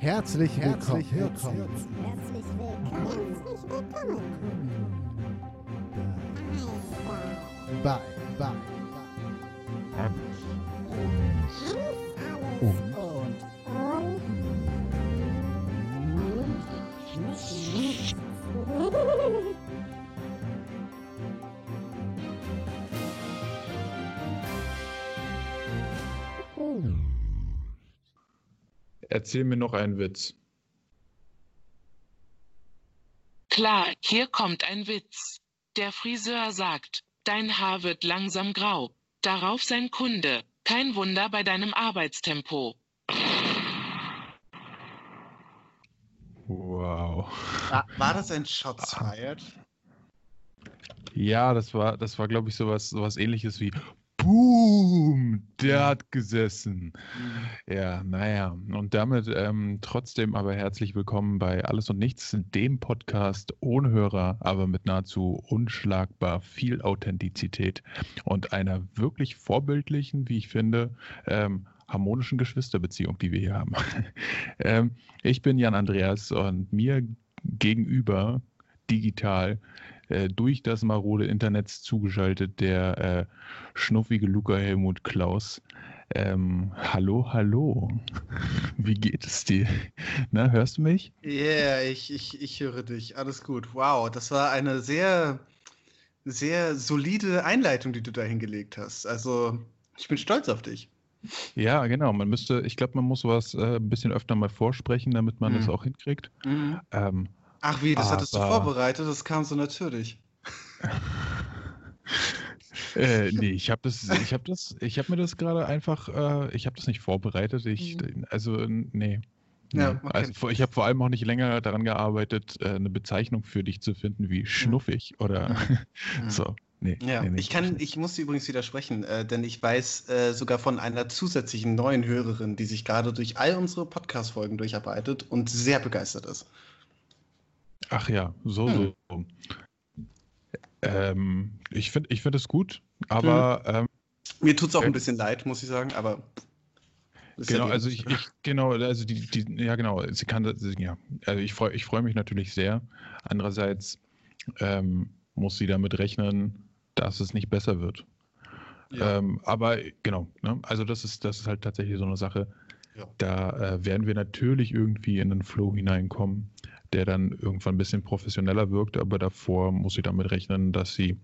Herzlich, herzlich willkommen. Herzlich willkommen. Herzlich willkommen. Bei, bei, Und und und. Erzähl mir noch einen Witz. Klar, hier kommt ein Witz. Der Friseur sagt, dein Haar wird langsam grau. Darauf sein Kunde, kein Wunder bei deinem Arbeitstempo. Wow. War, war das ein Shots fired? Ja, das war, das war, glaube ich, sowas, sowas ähnliches wie Boom, der hat gesessen. Ja, naja. Und damit ähm, trotzdem aber herzlich willkommen bei Alles und Nichts, dem Podcast ohne Hörer, aber mit nahezu unschlagbar viel Authentizität und einer wirklich vorbildlichen, wie ich finde, ähm, harmonischen Geschwisterbeziehung, die wir hier haben. ähm, ich bin Jan Andreas und mir gegenüber digital äh, durch das marode Internet zugeschaltet der äh, schnuffige Luca Helmut Klaus. Ähm, hallo, hallo. Wie geht es dir? Na, hörst du mich? Yeah, ich, ich, ich höre dich. Alles gut. Wow, das war eine sehr, sehr solide Einleitung, die du da hingelegt hast. Also, ich bin stolz auf dich. Ja, genau. Man müsste, ich glaube, man muss sowas äh, ein bisschen öfter mal vorsprechen, damit man Mhm. das auch hinkriegt. Ähm, Ach wie, das hattest du Aber- vorbereitet, das kam so natürlich. Äh, nee, ich habe das, ich habe das, ich habe mir das gerade einfach, äh, ich habe das nicht vorbereitet. Ich, also n- nee. Ja, okay. Also ich habe vor allem auch nicht länger daran gearbeitet, äh, eine Bezeichnung für dich zu finden wie schnuffig oder Mhm. so. Nee, Ja, nee, nee. ich kann, ich muss dir übrigens widersprechen, äh, denn ich weiß äh, sogar von einer zusätzlichen neuen Hörerin, die sich gerade durch all unsere Podcast-Folgen durcharbeitet und sehr begeistert ist. Ach ja, so, Hm. so. Ähm, ich finde, ich finde es gut, aber ähm, Mir tut es auch Ja. ein bisschen leid, muss ich sagen, aber. ja Genau, die- also ich, ich genau, also die, die, ja genau, sie kann ja, also ich freue ich freue mich natürlich sehr. Andererseits ähm, muss sie damit rechnen, dass es nicht besser wird. Ja. Ähm, aber genau, ne? also das ist, das ist halt tatsächlich so eine Sache. Ja. Da äh, werden wir natürlich irgendwie in einen Flow hineinkommen, der dann irgendwann ein bisschen professioneller wirkt, aber davor muss sie damit rechnen, dass sie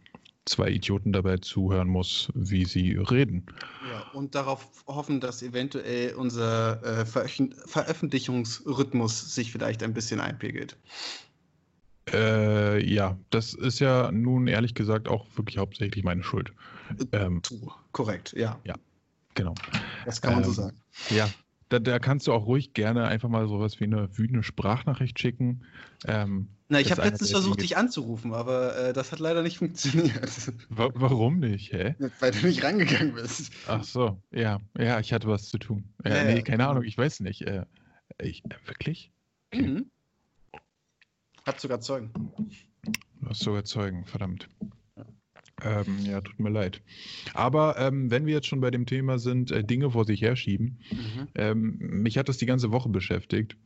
zwei Idioten dabei zuhören muss, wie sie reden. Ja, und darauf hoffen, dass eventuell unser äh, Veröffent Veröffentlichungsrhythmus sich vielleicht ein bisschen einpegelt. Äh, ja, das ist ja nun ehrlich gesagt auch wirklich hauptsächlich meine Schuld. Ähm, Tu, korrekt, ja. genau. Das kann man so Ähm, sagen. Ja, da, da kannst du auch ruhig gerne einfach mal sowas wie eine wütende Sprachnachricht schicken. Ähm, Na, ich habe letztens versucht, dich anzurufen, aber äh, das hat leider nicht funktioniert. wa warum nicht, hä? Weil du nicht rangegangen bist. Ach so, ja, ja, ich hatte was zu tun. Äh, Ja, nee, ja. keine Ahnung, ich weiß nicht. Äh, ich, äh, wirklich? Mhm. Hat sogar Zeugen. Du hast sogar Zeugen, verdammt. Ähm, ja, tut mir leid. Aber ähm, wenn wir jetzt schon bei dem Thema sind, äh, Dinge vor sich herschieben, Mhm. Ähm, mich hat das die ganze Woche beschäftigt.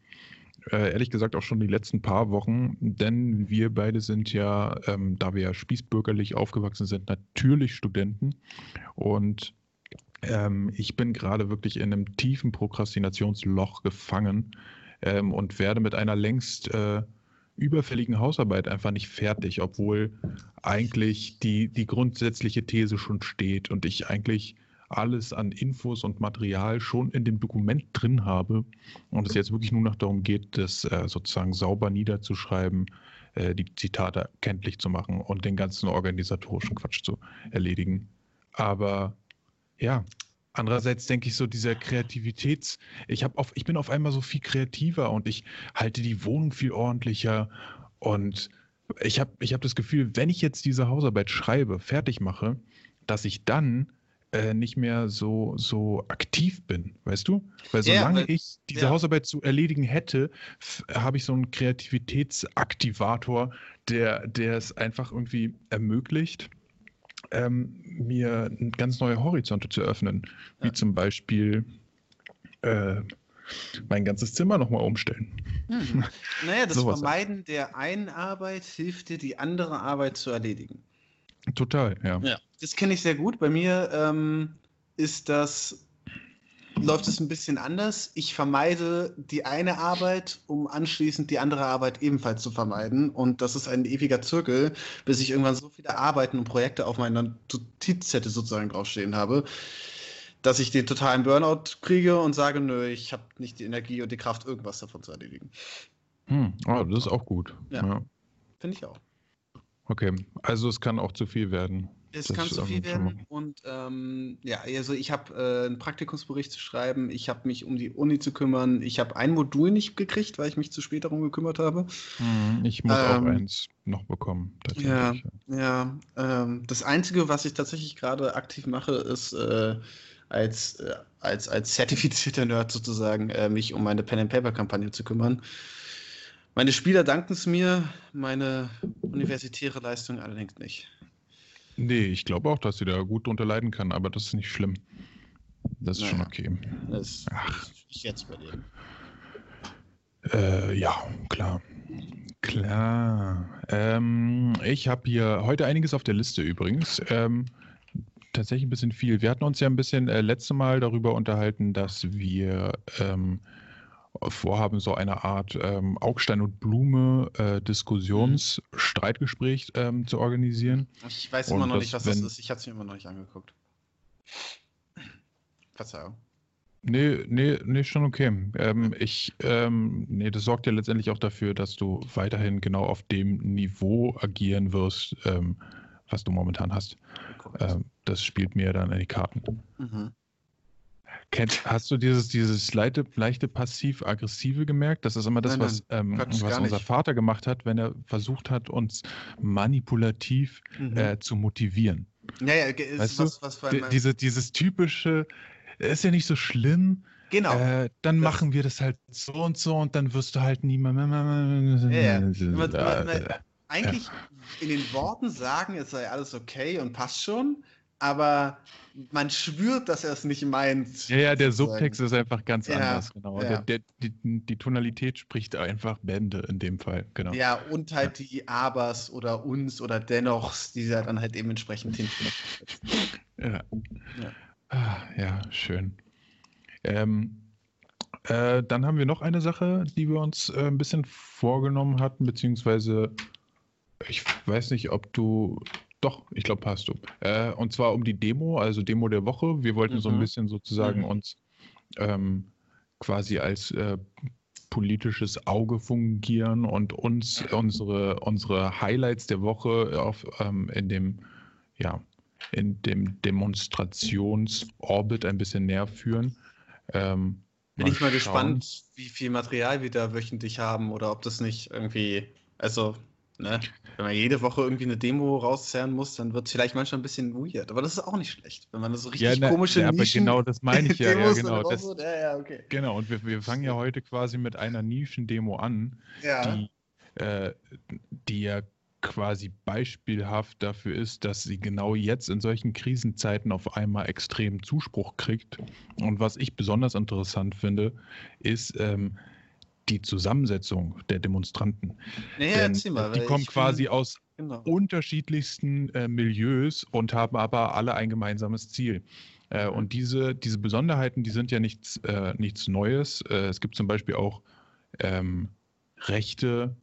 Äh, ehrlich gesagt auch schon die letzten paar Wochen, denn wir beide sind ja, ähm, da wir ja spießbürgerlich aufgewachsen sind, natürlich Studenten. Und ähm, ich bin gerade wirklich in einem tiefen Prokrastinationsloch gefangen ähm, und werde mit einer längst äh, überfälligen Hausarbeit einfach nicht fertig, obwohl eigentlich die, die grundsätzliche These schon steht und ich eigentlich alles an Infos und Material schon in dem Dokument drin habe und es jetzt wirklich nur noch darum geht, das äh, sozusagen sauber niederzuschreiben, äh, die Zitate kenntlich zu machen und den ganzen organisatorischen Quatsch zu erledigen. Aber ja, andererseits denke ich so, dieser Kreativitäts, ich habe auf, ich bin auf einmal so viel kreativer und ich halte die Wohnung viel ordentlicher und ich habe ich hab das Gefühl, wenn ich jetzt diese Hausarbeit schreibe, fertig mache, dass ich dann äh, nicht mehr so, so aktiv bin, weißt du? Weil Ja, solange weil- ich diese ja. Hausarbeit zu erledigen hätte, habe ich so einen Kreativitätsaktivator, der, der es einfach irgendwie ermöglicht, ähm, mir ganz neue Horizonte zu öffnen. Wie Ja. zum Beispiel äh, mein ganzes Zimmer nochmal umstellen. Hm. Naja, das Sowas. Vermeiden der einen Arbeit hilft dir, die andere Arbeit zu erledigen. Total, ja. Ja. Das kenne ich sehr gut. Bei mir ähm, ist das, läuft es ein bisschen anders. Ich vermeide die eine Arbeit, um anschließend die andere Arbeit ebenfalls zu vermeiden. Und das ist ein ewiger Zirkel, bis ich irgendwann so viele Arbeiten und Projekte auf meiner Notizzettel sozusagen draufstehen habe, dass ich den totalen Burnout kriege und sage, nö, ich habe nicht die Energie und die Kraft, irgendwas davon zu erledigen. Hm. Oh, das ist auch gut. Ja. Ja. Finde ich auch. Okay, also es kann auch zu viel werden. Es Das, kann zu viel werden und ähm, ja, also ich habe äh, einen Praktikumsbericht zu schreiben, ich habe mich um die Uni zu kümmern, ich habe ein Modul nicht gekriegt, weil ich mich zu spät darum gekümmert habe. Mhm, Ich muss auch Ähm, eins noch bekommen. Ja, ja. Ähm, das Einzige, was ich tatsächlich gerade aktiv mache, ist äh, als, äh, als, als zertifizierter Nerd sozusagen äh, mich um meine Pen-and-Paper-Kampagne zu kümmern. Meine Spieler danken es mir, meine universitäre Leistung allerdings nicht. Nee, ich glaube auch, dass sie da gut drunter leiden kann, aber das ist nicht schlimm. Das ist schon Naja. okay. Das Ach. ich jetzt überleben. Äh, ja, klar. Klar. Ähm, ich habe hier heute einiges auf der Liste übrigens. Ähm, tatsächlich ein bisschen viel. Wir hatten uns ja ein bisschen äh, letzte Mal darüber unterhalten, dass wir ähm, vorhaben, so eine Art ähm, Augstein und Blume äh, Diskussions-Streitgespräch ähm, zu organisieren. Ich weiß Und immer noch das, nicht, was das wenn- ist. Ich habe es mir immer noch nicht angeguckt. Verzeihung. Nee, nee, nee, schon okay. Ähm, ich, ähm, nee, das sorgt ja letztendlich auch dafür, dass du weiterhin genau auf dem Niveau agieren wirst, ähm, was du momentan hast. Ähm, das spielt mir dann in die Karten. Mhm. Kennt, hast du dieses, dieses leichte, leichte passiv-aggressive gemerkt? Das ist immer das, Nein, was, ähm, was unser. Vater gemacht hat, wenn er versucht hat, uns manipulativ Mhm. äh, zu motivieren. ja, ja, ist weißt was, was Die- meinem- Diese, dieses typische, ist ja nicht so schlimm, Genau. Äh, dann Das- machen wir das halt so und so und dann wirst du halt nie mehr. Ja, ja. Eigentlich in den Worten sagen, es sei alles okay und passt schon, aber man spürt, dass er es nicht meint. Ja, ja, der sozusagen. Subtext ist einfach ganz Ja, anders, genau. ja. Der, der, die, die Tonalität spricht einfach Bände in dem Fall, genau. Ja, und halt die Abers oder uns oder Dennochs, die er dann halt eben entsprechend. Ja, Ja. Ah, ja schön. Ähm, äh, dann haben wir noch eine Sache, die wir uns äh, ein bisschen vorgenommen hatten, beziehungsweise ich weiß nicht, ob du. Doch, ich glaube, hast du. Äh, und zwar um die Demo, also Demo der Woche. Wir wollten so ein Mhm. bisschen sozusagen Mhm. uns ähm, quasi als äh, politisches Auge fungieren und uns unsere, unsere Highlights der Woche auf, ähm, in dem, ja, in dem Demonstrationsorbit ein bisschen näher führen. Ähm, Bin ich mal schauen. gespannt, wie viel Material wir da wöchentlich haben oder ob das nicht irgendwie, also, ne, wenn man jede Woche irgendwie eine Demo rauszerren muss, dann wird es vielleicht manchmal ein bisschen weird. Aber das ist auch nicht schlecht, wenn man so richtig Ja, na, komische ja, aber Nischen genau das meine ich ja, ja, genau. Das, ja, ja, okay. genau, und wir, wir fangen ja heute quasi mit einer Nischendemo an, die, äh, die ja quasi beispielhaft dafür ist, dass sie genau jetzt in solchen Krisenzeiten auf einmal extrem Zuspruch kriegt. Und was ich besonders interessant finde, ist ähm, die Zusammensetzung der Demonstranten. Naja, Denn mal. die kommen quasi bin- aus Genau. unterschiedlichsten äh, Milieus und haben aber alle ein gemeinsames Ziel. Äh, Mhm. und diese, diese Besonderheiten, die sind ja nichts, äh, nichts Neues. Äh, es gibt zum Beispiel auch ähm, Rechte,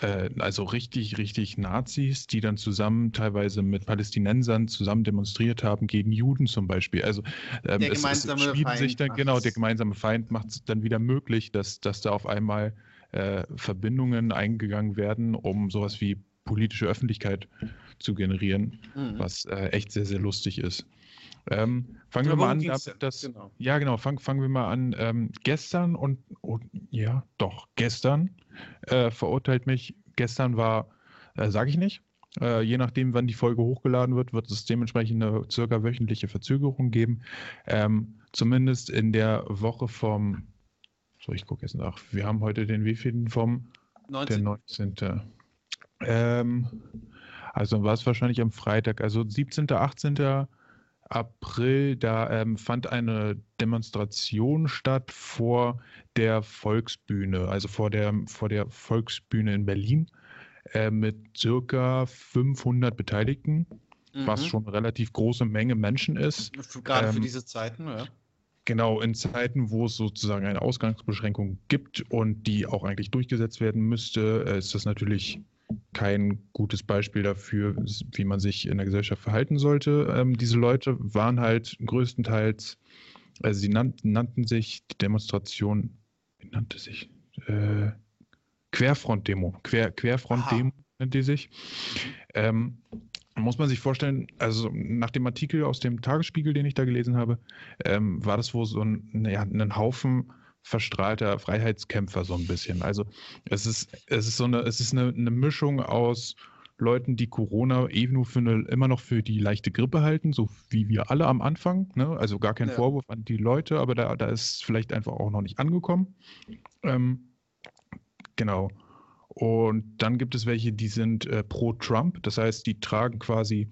äh, also richtig, richtig Nazis, die dann zusammen teilweise mit Palästinensern zusammen demonstriert haben gegen Juden zum Beispiel. Also ähm, Der es, es gemeinsame schmieden Feind sich dann, genau, der gemeinsame Feind macht es dann wieder möglich, dass, dass da auf einmal äh, Verbindungen eingegangen werden, um sowas wie politische Öffentlichkeit zu generieren, Mhm. was äh, echt sehr, sehr lustig ist. Ähm, fangen Ja, wir mal an, denn? dass, Genau. ja genau, fang, fangen wir mal an. Ähm, gestern und, und ja, doch, gestern äh, verurteilt mich, gestern war, äh, sage ich nicht, äh, je nachdem, wann die Folge hochgeladen wird, wird es dementsprechend eine circa wöchentliche Verzögerung geben. Ähm, zumindest in der Woche vom, so ich gucke jetzt nach, wir haben heute den wievielten vom der 19. 19. Ähm, also war es wahrscheinlich am Freitag, also 17., 18. April, da ähm, fand eine Demonstration statt vor der Volksbühne, also vor der, vor der Volksbühne in Berlin äh, mit circa 500 Beteiligten, mhm. was schon eine relativ große Menge Menschen ist. Gerade ähm, für diese Zeiten, ja. Genau, in Zeiten, wo es sozusagen eine Ausgangsbeschränkung gibt und die auch eigentlich durchgesetzt werden müsste, äh, ist das natürlich kein gutes Beispiel dafür, wie man sich in der Gesellschaft verhalten sollte. Ähm, diese Leute waren halt größtenteils, also sie nannten, nannten sich die Demonstration, wie nannte sich? Äh, Querfront-Demo. Quer, Querfront-Demo nennt die sich. Ähm, muss man sich vorstellen, also nach dem Artikel aus dem Tagesspiegel, den ich da gelesen habe, ähm, war das wohl so ein, ja, ein Haufen verstrahlter Freiheitskämpfer so ein bisschen. Also es ist, es ist so eine, es ist eine, eine Mischung aus Leuten, die Corona eben nur für eine, immer noch für die leichte Grippe halten, so wie wir alle am Anfang. Ne? Also gar kein ja. Vorwurf an die Leute, aber da, da ist vielleicht einfach auch noch nicht angekommen. Ähm, genau. Und dann gibt es welche, die sind äh, pro Trump, das heißt, die tragen quasi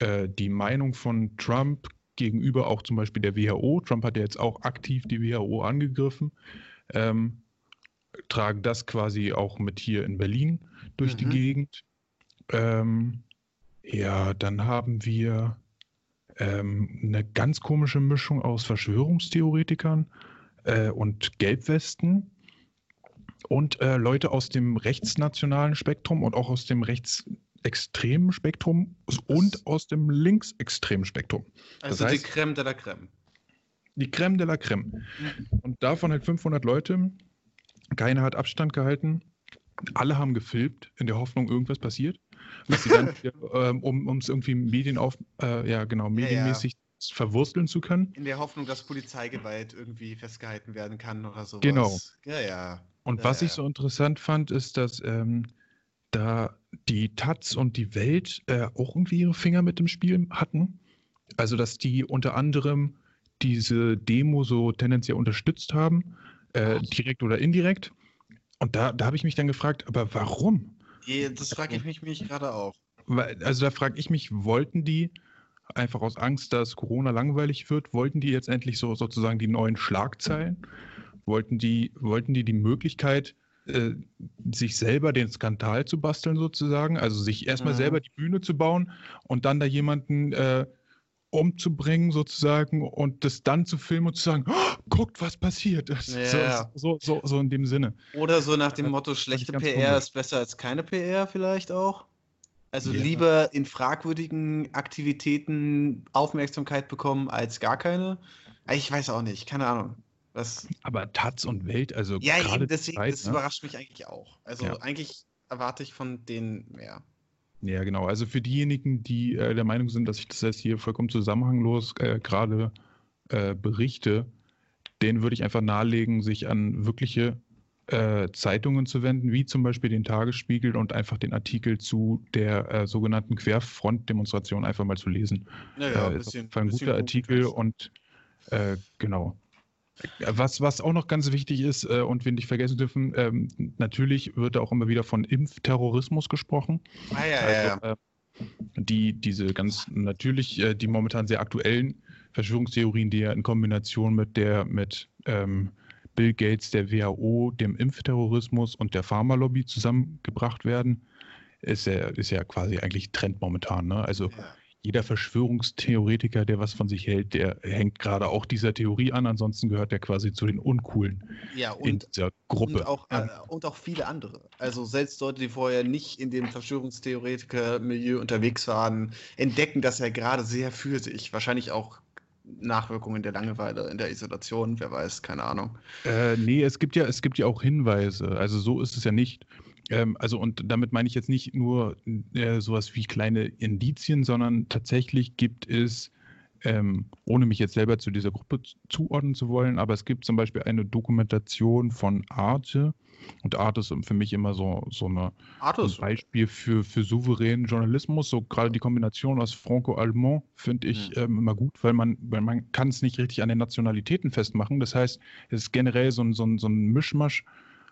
äh, die Meinung von Trump gegenüber auch zum Beispiel der WHO. Trump hat ja jetzt auch aktiv die WHO angegriffen. Ähm, tragen das quasi auch mit hier in Berlin durch mhm. die Gegend. Ähm, ja, dann haben wir ähm, eine ganz komische Mischung aus Verschwörungstheoretikern äh, und Gelbwesten und äh, Leute aus dem rechtsnationalen Spektrum und auch aus dem rechtsextremen Spektrum und aus dem linksextremen Spektrum. Also das heißt, die Creme de la Creme. Die Creme de la Creme. Mhm. Und davon halt 500 Leute. Keiner hat Abstand gehalten. Alle haben gefilmt, in der Hoffnung, irgendwas passiert. Dann, ähm, um es irgendwie Medien auf, äh, ja genau, medienmäßig ja, ja. verwursteln zu können. In der Hoffnung, dass Polizeigewalt irgendwie festgehalten werden kann oder so. Genau. Ja, ja. Und ja, was ich so interessant fand, ist, dass ähm, da die Taz und die Welt äh, auch irgendwie ihre Finger mit dem Spiel hatten. Also, dass die unter anderem diese Demo so tendenziell unterstützt haben, äh, direkt oder indirekt. Und da, da habe ich mich dann gefragt, aber warum? Das frage ich mich, mich gerade auch. Also da frage ich mich, wollten die einfach aus Angst, dass Corona langweilig wird, wollten die jetzt endlich so sozusagen die neuen Schlagzeilen? wollten die, wollten die die Möglichkeit, äh, sich selber den Skandal zu basteln sozusagen, also sich erstmal mhm. selber die Bühne zu bauen und dann da jemanden äh, umzubringen sozusagen und das dann zu filmen und zu sagen, oh, guckt, was passiert. Ja. So, so, so, in dem Sinne. Oder so nach dem Motto, schlechte PR ist besser als keine PR vielleicht auch. Also ja. lieber in fragwürdigen Aktivitäten Aufmerksamkeit bekommen als gar keine. Ich weiß auch nicht, keine Ahnung. Was? Aber Taz und Welt, also ja, gerade deswegen, Zeit, das ne? überrascht mich eigentlich auch. Also ja. eigentlich erwarte ich von denen mehr. Ja, genau. Also für diejenigen, die äh, der Meinung sind, dass ich das jetzt hier vollkommen zusammenhanglos äh, gerade äh, berichte, denen würde ich einfach nahelegen, sich an wirkliche äh, Zeitungen zu wenden, wie zum Beispiel den Tagesspiegel und einfach den Artikel zu der äh, sogenannten Querfront-Demonstration einfach mal zu lesen. Ja, ja, ein bisschen, ist ein guter Artikel und äh, genau. Was, was auch noch ganz wichtig ist äh, und wir nicht vergessen dürfen, ähm, natürlich wird auch immer wieder von Impfterrorismus gesprochen. Ah, ja, also, ja, ja. Äh, die, diese ganz natürlich, äh, die momentan sehr aktuellen Verschwörungstheorien, die ja in Kombination mit der, mit ähm, Bill Gates, der WHO, dem Impfterrorismus und der Pharmalobby zusammengebracht werden, ist ja, ist ja quasi eigentlich Trend momentan. Ne? Also ja jeder Verschwörungstheoretiker, der was von sich hält, der hängt gerade auch dieser Theorie an. Ansonsten gehört er quasi zu den Uncoolen ja, und, in dieser Gruppe. Und auch, äh, und auch viele andere. Also selbst Leute, die vorher nicht in dem Verschwörungstheoretiker-Milieu unterwegs waren, entdecken das ja gerade sehr für sich. Wahrscheinlich auch Nachwirkungen der Langeweile in der Isolation, wer weiß, keine Ahnung. Äh, nee, es gibt ja, es gibt ja auch Hinweise. Also so ist es ja nicht. Ähm, also und damit meine ich jetzt nicht nur äh, sowas wie kleine Indizien, sondern tatsächlich gibt es, ähm, ohne mich jetzt selber zu dieser Gruppe zuordnen zu wollen, aber es gibt zum Beispiel eine Dokumentation von Arte. Und Arte ist für mich immer so, so, eine, ein Beispiel für, für souveränen Journalismus. So gerade die Kombination aus Franco-Allemand finde ich mhm. ähm, immer gut, weil man, weil man kann es nicht richtig an den Nationalitäten festmachen. Das heißt, es ist generell so ein, so ein, so ein Mischmasch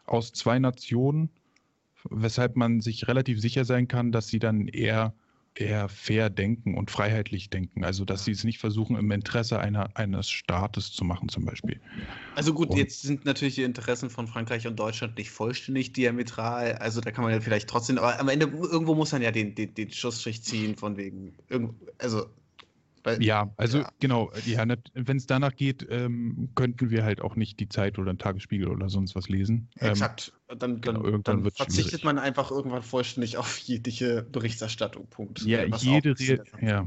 aus zwei Nationen weshalb man sich relativ sicher sein kann, dass sie dann eher eher fair denken und freiheitlich denken. Also, dass sie es nicht versuchen, im Interesse einer, eines Staates zu machen, zum Beispiel. Also gut, Und- jetzt sind natürlich die Interessen von Frankreich und Deutschland nicht vollständig diametral. Also da kann man ja vielleicht trotzdem, aber am Ende irgendwo muss man ja den, den, den Schlussstrich ziehen von wegen, also weil, Ja, also Ja. genau, ja, wenn es danach geht, ähm, könnten wir halt auch nicht die Zeit oder einen Tagesspiegel oder sonst was lesen. Ähm, Exakt. dann genau, dann, dann verzichtet schwierig. man einfach irgendwann vollständig auf jegliche Berichterstattung. Punkt. Ja, jede. Re ja,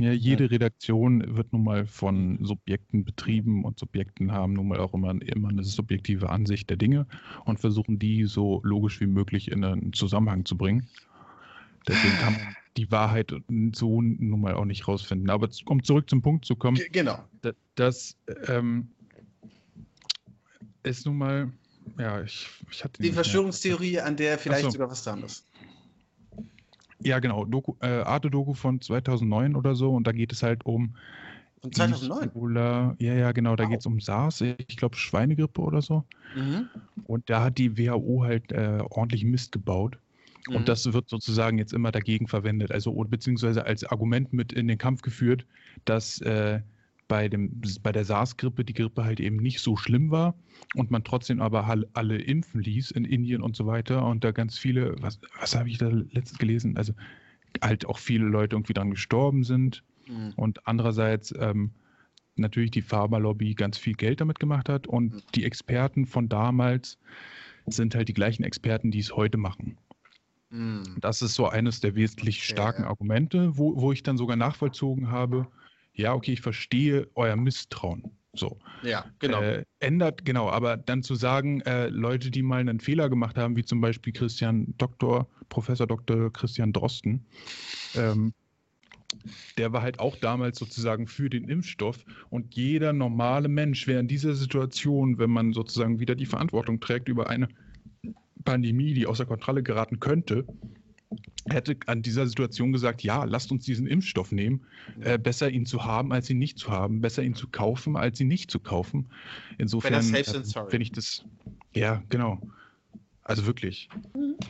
ja, jede Redaktion wird nun mal von Subjekten betrieben und Subjekten haben nun mal auch immer, immer eine subjektive Ansicht der Dinge und versuchen die so logisch wie möglich in einen Zusammenhang zu bringen. Deswegen kann man die Wahrheit so nun mal auch nicht rausfinden. Aber um zurück zum Punkt zu kommen, Ge- Genau. da- das ähm, ist nun mal, ja, ich, ich hatte Die Verschwörungstheorie, an der vielleicht so. sogar was dran ist. Ja, genau, Doku, äh, Arte-Doku von 2009 oder so und da geht es halt um Von 2009. Ebola, ja, ja, genau, da Wow. geht es um SARS, ich glaube Schweinegrippe oder so. Mhm. Und da hat die WHO halt äh, ordentlich Mist gebaut. Mhm. Und das wird sozusagen jetzt immer dagegen verwendet, also oder beziehungsweise als Argument mit in den Kampf geführt, dass äh, bei, dem, bei der SARS-Grippe die Grippe halt eben nicht so schlimm war und man trotzdem aber alle, alle impfen ließ in Indien und so weiter und da ganz viele, was, was habe ich da letztens gelesen? Also halt auch viele Leute irgendwie dran gestorben sind Mhm. und andererseits ähm, natürlich die Pharmalobby ganz viel Geld damit gemacht hat und Mhm. die Experten von damals sind halt die gleichen Experten, die es heute machen. Mhm. Das ist so eines der wesentlich Okay, starken ja. Argumente, wo, wo ich dann sogar nachvollzogen habe, ja, okay, ich verstehe euer Misstrauen. So. Ja, genau. Äh, ändert, genau, aber dann zu sagen, äh, Leute, die mal einen Fehler gemacht haben, wie zum Beispiel Christian Doktor, Professor Dr. Christian Drosten, ähm, der war halt auch damals sozusagen für den Impfstoff und jeder normale Mensch wäre in dieser Situation, wenn man sozusagen wieder die Verantwortung trägt über eine Pandemie, die außer Kontrolle geraten könnte, hätte an dieser Situation gesagt, ja, lasst uns diesen Impfstoff nehmen. Äh, besser ihn zu haben, als ihn nicht zu haben. Besser ihn zu kaufen, als ihn nicht zu kaufen. Insofern äh, finde ich das, ja, genau. Also wirklich.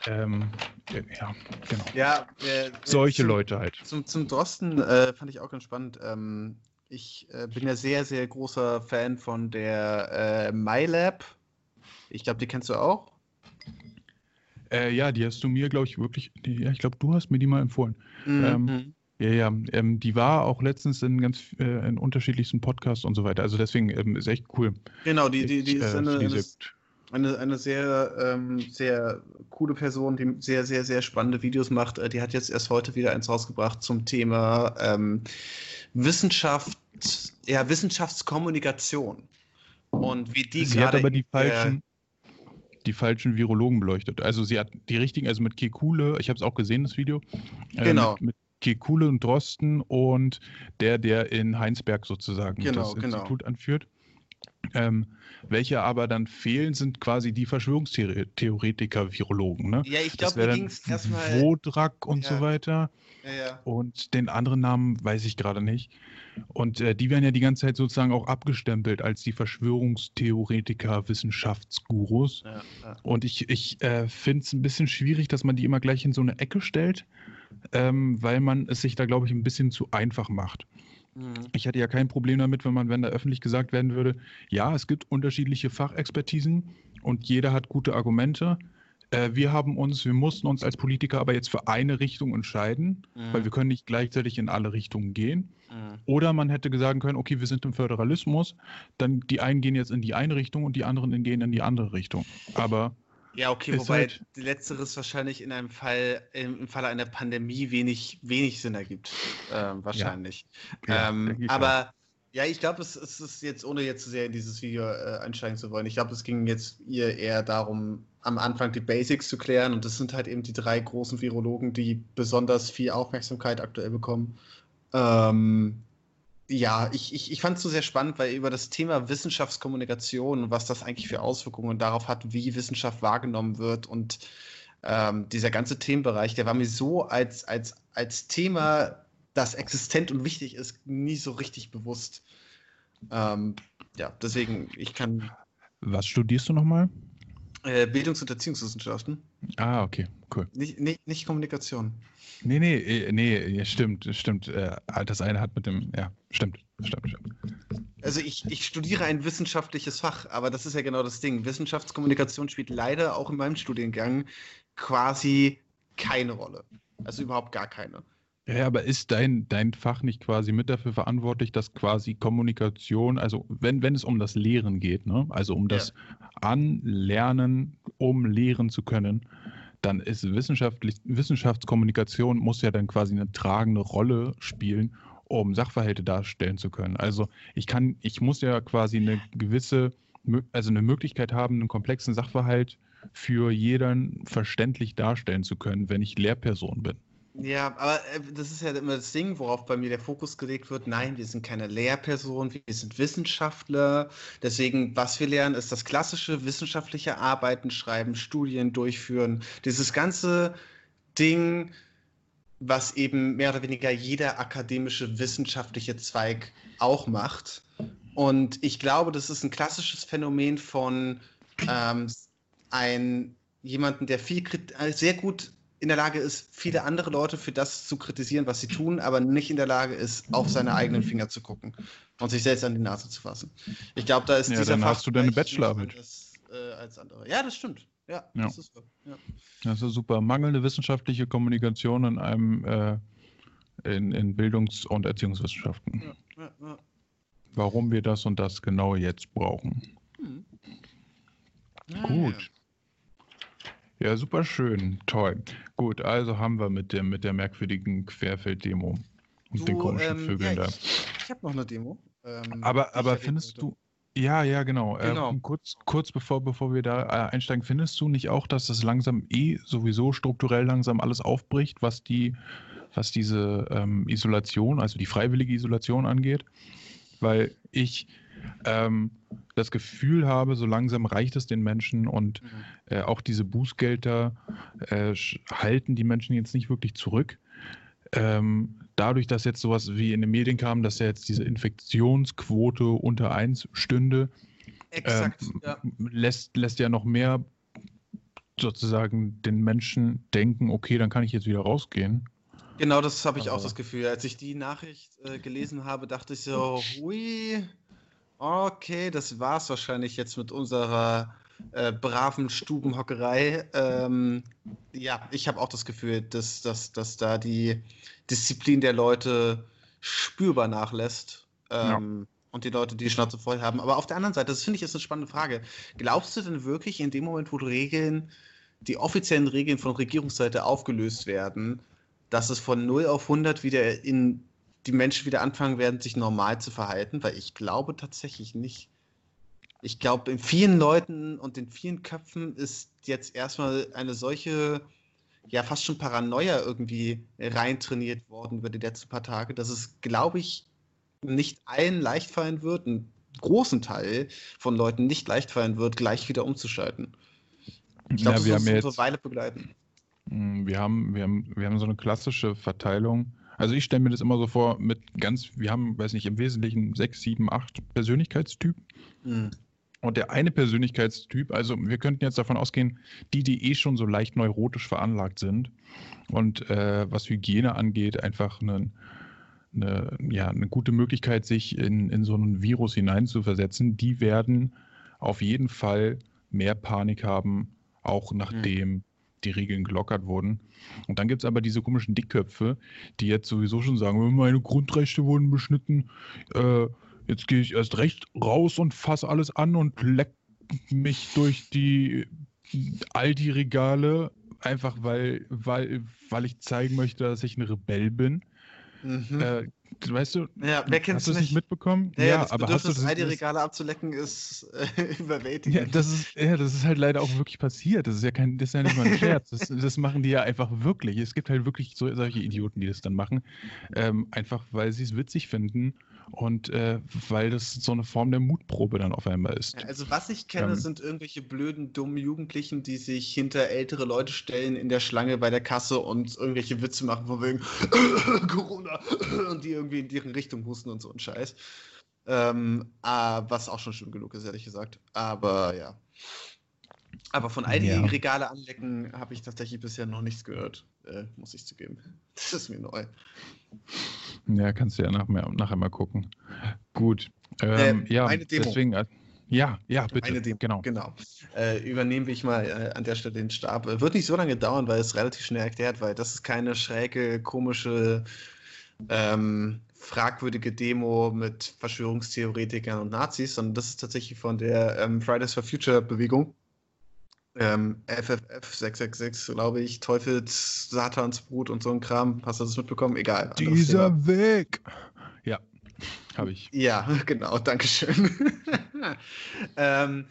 Ähm, äh, ja, genau. ja, äh, Solche zum- Leute halt. Zum, zum Drosten äh, fand ich auch ganz spannend. Ähm, ich äh, bin ja sehr, sehr großer Fan von der äh, MyLab. Ich glaube, die kennst du auch. Äh, ja, die hast du mir, glaube ich, wirklich, die, ja, ich glaube, du hast mir die mal empfohlen. Ähm, Mhm. Ja, ja, ähm, die war auch letztens in ganz äh, in unterschiedlichsten Podcasts und so weiter. Also deswegen ähm, ist echt cool. Genau, die, die, die Ich, ist äh, eine, die eine, eine, eine sehr, ähm, sehr coole Person, die sehr, sehr, sehr spannende Videos macht. Äh, Die hat jetzt erst heute wieder eins rausgebracht zum Thema ähm, Wissenschaft, ja, Wissenschaftskommunikation. Und wie die sie hat gerade aber die in der- falschen, die falschen Virologen beleuchtet. Also sie hat die richtigen, also mit Kekule, ich habe es auch gesehen, das Video. äh, Genau. Mit, mit Kekule und Drosten und der, der in Heinsberg sozusagen Genau, das genau. Institut anführt. Ähm, welche aber dann fehlen, sind quasi die Verschwörungstheoretiker, Virologen. Ne? Ja, ich glaube, dann ging es erstmal. Wodrak und Ja. so weiter. Ja, ja. Und den anderen Namen weiß ich gerade nicht. Und äh, die werden ja die ganze Zeit sozusagen auch abgestempelt als die Verschwörungstheoretiker, Wissenschaftsgurus. Und ich, ich äh, finde es ein bisschen schwierig, dass man die immer gleich in so eine Ecke stellt, ähm, weil man es sich da, glaube ich, ein bisschen zu einfach macht. Mhm. Ich hätte ja kein Problem damit, wenn man, wenn da öffentlich gesagt werden würde, ja, es gibt unterschiedliche Fachexpertisen und jeder hat gute Argumente. Äh, wir haben uns, wir mussten uns als Politiker aber jetzt für eine Richtung entscheiden, Mhm. weil wir können nicht gleichzeitig in alle Richtungen gehen. Mhm. Oder man hätte sagen können, okay, wir sind im Föderalismus, dann die einen gehen jetzt in die eine Richtung und die anderen gehen in die andere Richtung. Aber Ja, okay, Ist wobei halt- letzteres wahrscheinlich in einem Fall, im, Falle einer Pandemie wenig, wenig Sinn ergibt. Ähm, wahrscheinlich. Ja, ähm, aber ja, ich glaube, es, es ist jetzt, ohne jetzt zu sehr in dieses Video äh, einsteigen zu wollen, ich glaube, es ging jetzt ihr eher darum, am Anfang die Basics zu klären. Und das sind halt eben die drei großen Virologen, die besonders viel Aufmerksamkeit aktuell bekommen. Ähm, ja, ich, ich, ich fand es so sehr spannend, weil über das Thema Wissenschaftskommunikation und was das eigentlich für Auswirkungen darauf hat, wie Wissenschaft wahrgenommen wird und ähm, dieser ganze Themenbereich, der war mir so als, als, als Thema, das existent und wichtig ist, nie so richtig bewusst. Ähm, ja, deswegen, ich kann was studierst du nochmal? Äh, Bildungs- und Erziehungswissenschaften. Ah, okay, cool. Nicht, nicht, nicht Kommunikation. Nee, nee, äh, nee, stimmt, stimmt. Äh, Das eine hat mit dem, ja, stimmt, stimmt, stimmt. Also ich, ich studiere ein wissenschaftliches Fach, aber das ist ja genau das Ding. Wissenschaftskommunikation spielt leider auch in meinem Studiengang quasi keine Rolle. Also überhaupt gar keine. Ja, aber ist dein, dein Fach nicht quasi mit dafür verantwortlich, dass quasi Kommunikation, also wenn, wenn es um das Lehren geht, ne? also um das Anlernen, um lehren zu können, dann ist wissenschaftlich, Wissenschaftskommunikation muss ja dann quasi eine tragende Rolle spielen, um Sachverhalte darstellen zu können. Also ich kann, ich muss ja quasi eine gewisse, also eine Möglichkeit haben, einen komplexen Sachverhalt für jeden verständlich darstellen zu können, wenn ich Lehrperson bin. Ja, aber äh, das ist ja immer das Ding, worauf bei mir der Fokus gelegt wird. Nein, wir sind keine Lehrperson, wir sind Wissenschaftler. Deswegen, was wir lernen, ist das klassische wissenschaftliche Arbeiten, Schreiben, Studien durchführen. Dieses ganze Ding, was eben mehr oder weniger jeder akademische wissenschaftliche Zweig auch macht. Und ich glaube, das ist ein klassisches Phänomen von ähm, ein, jemanden, der viel äh, sehr gut in der Lage ist, viele andere Leute für das zu kritisieren, was sie tun, aber nicht in der Lage ist, auf seine eigenen Finger zu gucken und sich selbst an die Nase zu fassen. Ich glaube, da ist Ja, dieser dann hast du deine Bachelorarbeit. anders, Äh, als andere. Ja, das stimmt. Ja, Ja. das ist. Ja. Das ist super. Mangelnde wissenschaftliche Kommunikation in einem äh, in, in Bildungs- und Erziehungswissenschaften. Ja. Warum wir das und das genau jetzt brauchen. Hm. Gut. Ja, super schön. Toll. Gut, also haben wir mit dem mit der merkwürdigen Querfeld-Demo und Du, den komischen ähm, Vögeln ja, da. Ich, ich habe noch eine Demo. ähm, Aber, aber findest du, ja, ja, genau. Genau. Äh, kurz, kurz bevor, bevor wir da äh, einsteigen, findest du nicht auch, dass das langsam eh sowieso strukturell langsam alles aufbricht, was die, was diese ähm, Isolation, also die freiwillige Isolation angeht? Weil ich ähm, das Gefühl habe, so langsam reicht es den Menschen und Mhm. äh, auch diese Bußgelder äh, halten die Menschen jetzt nicht wirklich zurück. Ähm, dadurch, dass jetzt sowas wie in den Medien kam, dass ja jetzt diese Infektionsquote unter 1 stünde, Exakt, ähm, ja. lässt, lässt ja noch mehr sozusagen den Menschen denken, okay, dann kann ich jetzt wieder rausgehen. Genau, das habe ich auch Aber- das Gefühl. Als ich die Nachricht äh, gelesen habe, dachte ich so, hui, okay, das war's wahrscheinlich jetzt mit unserer äh, braven Stubenhockerei. Ähm, ja, ich habe auch das Gefühl, dass, dass, dass da die Disziplin der Leute spürbar nachlässt. Ähm, Und die Leute, die die Schnauze voll haben. Aber auf der anderen Seite, das finde ich ist eine spannende Frage. Glaubst du denn wirklich in dem Moment, wo die Regeln, die offiziellen Regeln von Regierungsseite aufgelöst werden, dass es von 0 auf 100 wieder in die Menschen wieder anfangen werden, sich normal zu verhalten? Weil ich glaube tatsächlich nicht. Ich glaube, in vielen Leuten und in vielen Köpfen ist jetzt erstmal eine solche, ja, fast schon Paranoia irgendwie reintrainiert worden über die letzten paar Tage, dass es, glaube ich, nicht allen leicht fallen wird, einen großen Teil von Leuten nicht leicht fallen wird, gleich wieder umzuschalten. Ich glaube, Ja, das wir wird haben uns ja eine jetzt, Weile begleiten. mh, wir haben, wir haben, wir haben so eine klassische Verteilung. Also ich stelle mir das immer so vor, mit ganz, wir haben, weiß nicht, im Wesentlichen sechs, sieben, acht Persönlichkeitstypen. Hm. Und der eine Persönlichkeitstyp, also wir könnten jetzt davon ausgehen, die, die eh schon so leicht neurotisch veranlagt sind und äh, was Hygiene angeht, einfach eine, eine, ja, eine gute Möglichkeit, sich in, in so einen Virus hineinzuversetzen, die werden auf jeden Fall mehr Panik haben, auch nachdem die Regeln gelockert wurden. Und dann gibt es aber diese komischen Dickköpfe, die jetzt sowieso schon sagen, meine Grundrechte wurden beschnitten, äh, jetzt gehe ich erst recht raus und fasse alles an und leck mich durch die Aldi-Regale, einfach weil, weil, weil ich zeigen möchte, dass ich ein Rebell bin. Mhm. Äh, weißt du, ja, wer kennt's hast du es nicht mitbekommen? Ja, ja, das aber hast du Bedürfnis, das, all die das, Regale abzulecken, ist äh, ja, überwältigend. das ist, ja, das ist halt leider auch wirklich passiert. Das ist ja kein, das ist ja nicht mal ein Scherz. Das, das machen die ja einfach wirklich. Es gibt halt wirklich so, solche Idioten, die das dann machen. Ähm, einfach weil sie es witzig finden und äh, weil das so eine Form der Mutprobe dann auf einmal ist. Ja, also was ich kenne, Ähm. sind irgendwelche blöden, dummen Jugendlichen, die sich hinter ältere Leute stellen in der Schlange bei der Kasse und irgendwelche Witze machen von wegen Corona und die irgendwie in deren Richtung husten und so ein Scheiß. Ähm, ah, was auch schon schlimm genug ist, ehrlich gesagt. Aber ja. Aber von all die Ja. Regale anlecken habe ich tatsächlich bisher noch nichts gehört, äh, muss ich zugeben. Das ist mir neu. Ja, kannst du ja nach, nachher mal gucken. Gut. Ähm, Äh, ja, meine Demo. deswegen. äh, Ja, ja, bitte. Eine Demo, Genau. genau. Äh, übernehme ich mal äh, an der Stelle den Stab. Äh, Wird nicht so lange dauern, weil es relativ schnell erklärt, weil das ist keine schräge, komische, ähm, fragwürdige Demo mit Verschwörungstheoretikern und Nazis, sondern das ist tatsächlich von der ähm, Fridays for Future Bewegung. Ähm, FFF 666, glaube ich, Teufels, Satansbrut und so ein Kram. Hast du das mitbekommen? Egal. anderes Thema. Dieser Weg. Ja, habe ich. Ja, genau, Dankeschön. ähm,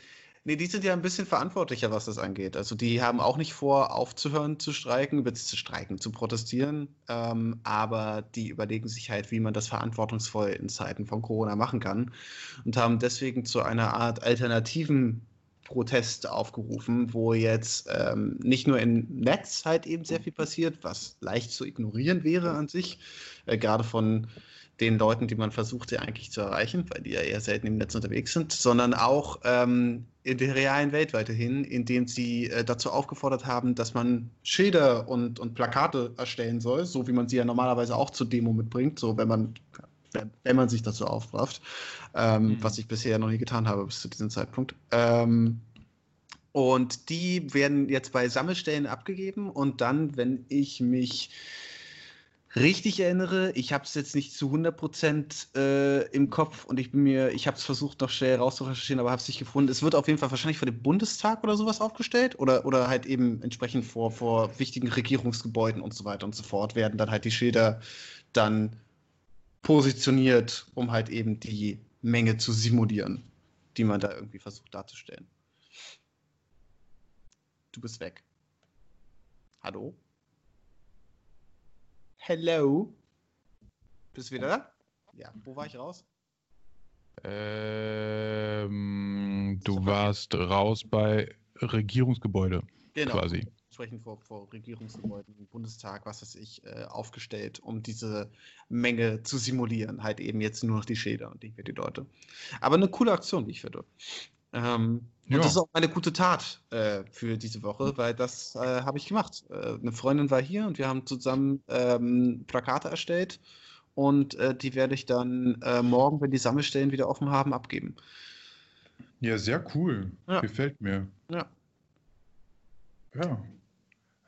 nee, die sind ja ein bisschen verantwortlicher, was das angeht. Also die haben auch nicht vor, aufzuhören zu streiken, zu streiken, zu protestieren. Ähm, aber die überlegen sich halt, wie man das verantwortungsvoll in Zeiten von Corona machen kann. Und haben deswegen zu einer Art alternativen Protest aufgerufen, wo jetzt ähm, nicht nur im Netz halt eben sehr viel passiert, was leicht zu ignorieren wäre an sich, äh, gerade von den Leuten, die man versucht ja eigentlich zu erreichen, weil die ja eher selten im Netz unterwegs sind, sondern auch ähm, in der realen Welt weiterhin, indem sie äh, dazu aufgefordert haben, dass man Schilder und, und Plakate erstellen soll, so wie man sie ja normalerweise auch zur Demo mitbringt, so wenn man, wenn, wenn man sich dazu aufrafft, ähm, Mhm. was ich bisher noch nie getan habe bis zu diesem Zeitpunkt. Ähm, und die werden jetzt bei Sammelstellen abgegeben und dann, wenn ich mich richtig erinnere, ich habe es jetzt nicht zu 100% äh, im Kopf und ich bin mir, ich habe es versucht noch schnell rauszurecherchieren, aber habe es nicht gefunden. Es wird auf jeden Fall wahrscheinlich vor dem Bundestag oder sowas aufgestellt oder, oder halt eben entsprechend vor, vor wichtigen Regierungsgebäuden und so weiter und so fort werden dann halt die Schilder dann positioniert, um halt eben die Menge zu simulieren, die man da irgendwie versucht darzustellen. Du bist weg. Hallo? Hello? Bist du wieder da? Ja. Wo war ich raus? Ähm, du warst raus bei Regierungsgebäude quasi. Entsprechend vor, vor Regierungsgebäuden, Bundestag, was weiß ich, äh, aufgestellt, um diese Menge zu simulieren. Halt eben jetzt nur noch die Schilder und nicht mehr die Leute. Aber eine coole Aktion, wie ich finde. Ähm, Ja. Und das ist auch eine gute Tat äh, für diese Woche, weil das äh, habe ich gemacht. Äh, eine Freundin war hier und wir haben zusammen ähm, Plakate erstellt und äh, die werde ich dann äh, morgen, wenn die Sammelstellen wieder offen haben, abgeben. Ja, sehr cool. Ja. Gefällt mir. Ja. Ja.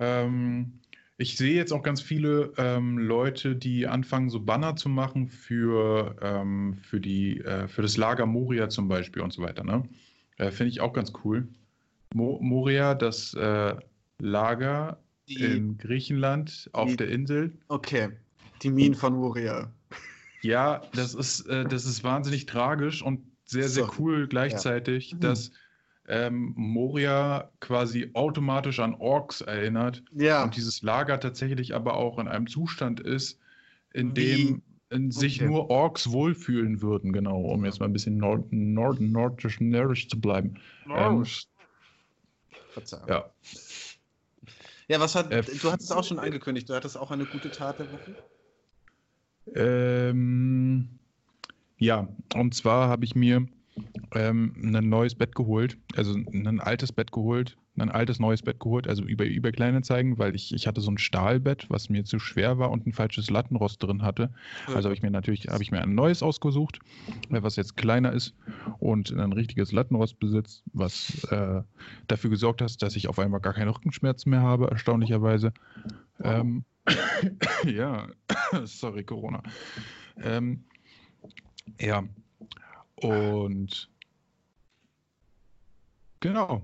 Ähm, ich sehe jetzt auch ganz viele ähm, Leute, die anfangen, so Banner zu machen für, ähm, für, die, äh, für das Lager Moria zum Beispiel und so weiter. Ne? Äh, Finde ich auch ganz cool. Mo Moria, das äh, Lager Die, in Griechenland auf die- der Insel. okay, die Minen von Moria. Ja, das ist, äh, das ist wahnsinnig tragisch und sehr, sehr So, cool gleichzeitig, Mhm. dass ähm, Moria quasi automatisch an Orks erinnert Ja, und dieses Lager tatsächlich aber auch in einem Zustand ist, in dem in sich Okay. nur Orks wohlfühlen würden, genau, um jetzt mal ein bisschen nord nord nordisch, nordisch zu bleiben. Ähm, Verzeihung. ja, Ja, was hat, Äh, du hattest auch schon angekündigt, du hattest auch eine gute Tat der Woche. Ähm, ja, und zwar habe ich mir ähm, ein neues Bett geholt, also ein altes Bett geholt, ein altes neues Bett geholt, also über eBay Kleinanzeigen, weil ich, ich hatte so ein Stahlbett, was mir zu schwer war und ein falsches Lattenrost drin hatte. Also habe ich mir natürlich habe ich mir ein neues ausgesucht, äh, was jetzt kleiner ist und ein richtiges Lattenrost besitzt, was äh, dafür gesorgt hat, dass ich auf einmal gar keine Rückenschmerzen mehr habe, erstaunlicherweise. Ähm, ja, sorry, Corona. Ähm, ja, und genau,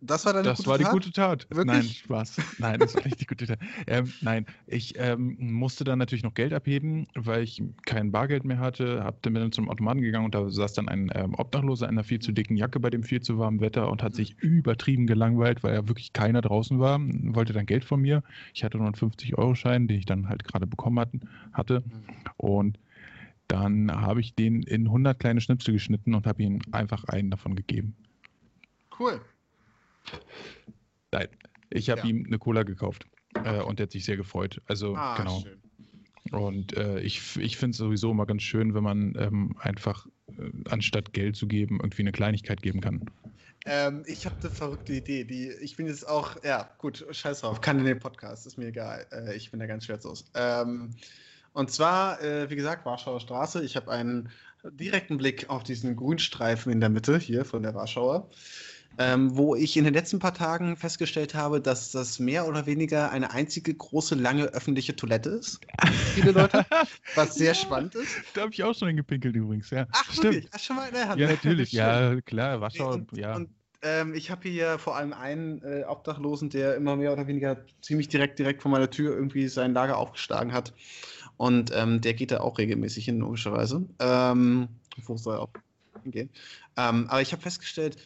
Das war deine das gute war die Tat? gute Tat. Wirklich? Nein, Spaß. Nein, das war nicht die gute Tat. Ähm, nein, ich ähm, musste dann natürlich noch Geld abheben, weil ich kein Bargeld mehr hatte. Hab dann bin zum Automaten gegangen und da saß dann ein ähm, Obdachloser in einer viel zu dicken Jacke bei dem viel zu warmen Wetter und hat sich übertrieben gelangweilt, weil ja wirklich keiner draußen war. Wollte dann Geld von mir. Ich hatte nur einen 50-Euro-Schein, den ich dann halt gerade bekommen hatten, hatte. Und dann habe ich den in 100 kleine Schnipsel geschnitten und habe ihm einfach einen davon gegeben. Cool. Nein, ich habe Ja. ihm eine Cola gekauft äh, und der hat sich sehr gefreut. Also Ah, genau. schön. Und äh, ich, ich finde es sowieso immer ganz schön, wenn man ähm, einfach äh, anstatt Geld zu geben, irgendwie eine Kleinigkeit geben kann. ähm, ich habe eine verrückte Idee. Die, ich bin jetzt auch, ja, gut, scheiß drauf, kann in den Podcast, ist mir egal. Äh, ich bin da ganz schmerzlos. Ähm, und zwar, äh, wie gesagt, Warschauer Straße. Ich habe einen direkten Blick auf diesen Grünstreifen in der Mitte hier von der Warschauer ähm, wo ich in den letzten paar Tagen festgestellt habe, dass das mehr oder weniger eine einzige große, lange öffentliche Toilette ist. Viele Leute, was sehr spannend ist. Da habe ich auch schon hingepinkelt übrigens, ja. Ach, Stimmt. wirklich? Du schon mal in der Hand? Ja, natürlich, ja, klar, Warschau, und, ja. Und, ähm, ich habe hier vor allem einen äh, Obdachlosen, der immer mehr oder weniger ziemlich direkt, direkt vor meiner Tür irgendwie sein Lager aufgeschlagen hat. Und ähm, der geht da auch regelmäßig hin, logischerweise. Ähm, wo soll er auch hingehen? Ähm, aber ich habe festgestellt,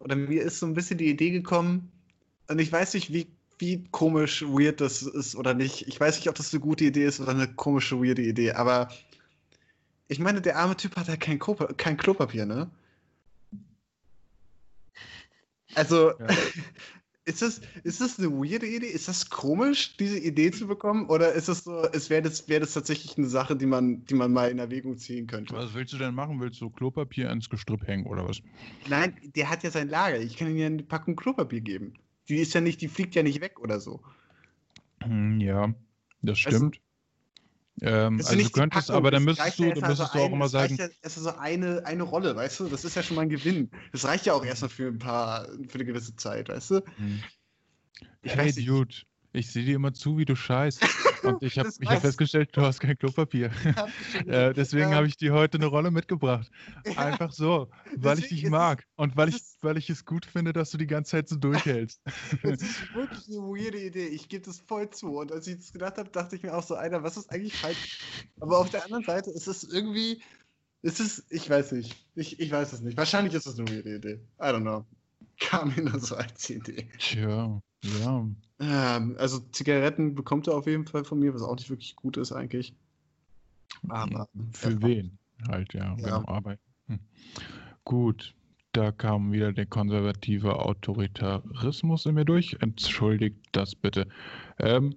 oder mir ist so ein bisschen die Idee gekommen, und ich weiß nicht, wie, wie komisch, weird das ist oder nicht. Ich weiß nicht, ob das eine gute Idee ist oder eine komische, weirde Idee, aber ich meine, der arme Typ hat ja kein, Ko kein Klopapier, ne? Also, Ja. ist, das, ist das eine weirde Idee? Ist das komisch, diese Idee zu bekommen? Oder ist es so, es wäre das, wär das tatsächlich eine Sache, die man, die man mal in Erwägung ziehen könnte? Was willst du denn machen? Willst du Klopapier ins Gestrüpp hängen oder was? Nein, der hat ja sein Lager. Ich kann ihm ja eine Packung Klopapier geben. Die ist ja nicht, die fliegt ja nicht weg oder so. Hm, Ja, das Also, stimmt. Ähm, also du könntest, Packung, aber dann müsstest du, ja mal müsstest so du auch ein- immer sagen, Ja, es ist so eine, eine Rolle, weißt du? Das ist ja schon mal ein Gewinn. Das reicht ja auch erstmal für ein paar, für eine gewisse Zeit, weißt du? hm, Ich hey weiß nicht. Ich sehe dir immer zu, wie du scheißt. Und ich habe hab festgestellt, du hast kein Klopapier. äh, deswegen habe ich dir heute eine Rolle mitgebracht. Einfach so, weil ich dich mag und weil ich, weil ich es gut finde, dass du die ganze Zeit so durchhältst. Das ist wirklich eine weirde Idee. Ich gebe das voll zu. Und als ich das gedacht habe, dachte ich mir auch so, Alter, was ist eigentlich falsch? Aber auf der anderen Seite ist es irgendwie, ist es, ich weiß nicht. Ich, ich weiß es nicht. Wahrscheinlich ist es eine weirde Idee. I don't know. Kam mir nur so als Idee. Tja, ja. Ähm, also Zigaretten bekommt er auf jeden Fall von mir, was auch nicht wirklich gut ist eigentlich. Aber Für wen? Halt, ja, Ja. genau, Arbeit. Hm. Gut, da kam wieder der konservative Autoritarismus in mir durch. Entschuldigt das bitte. Ähm,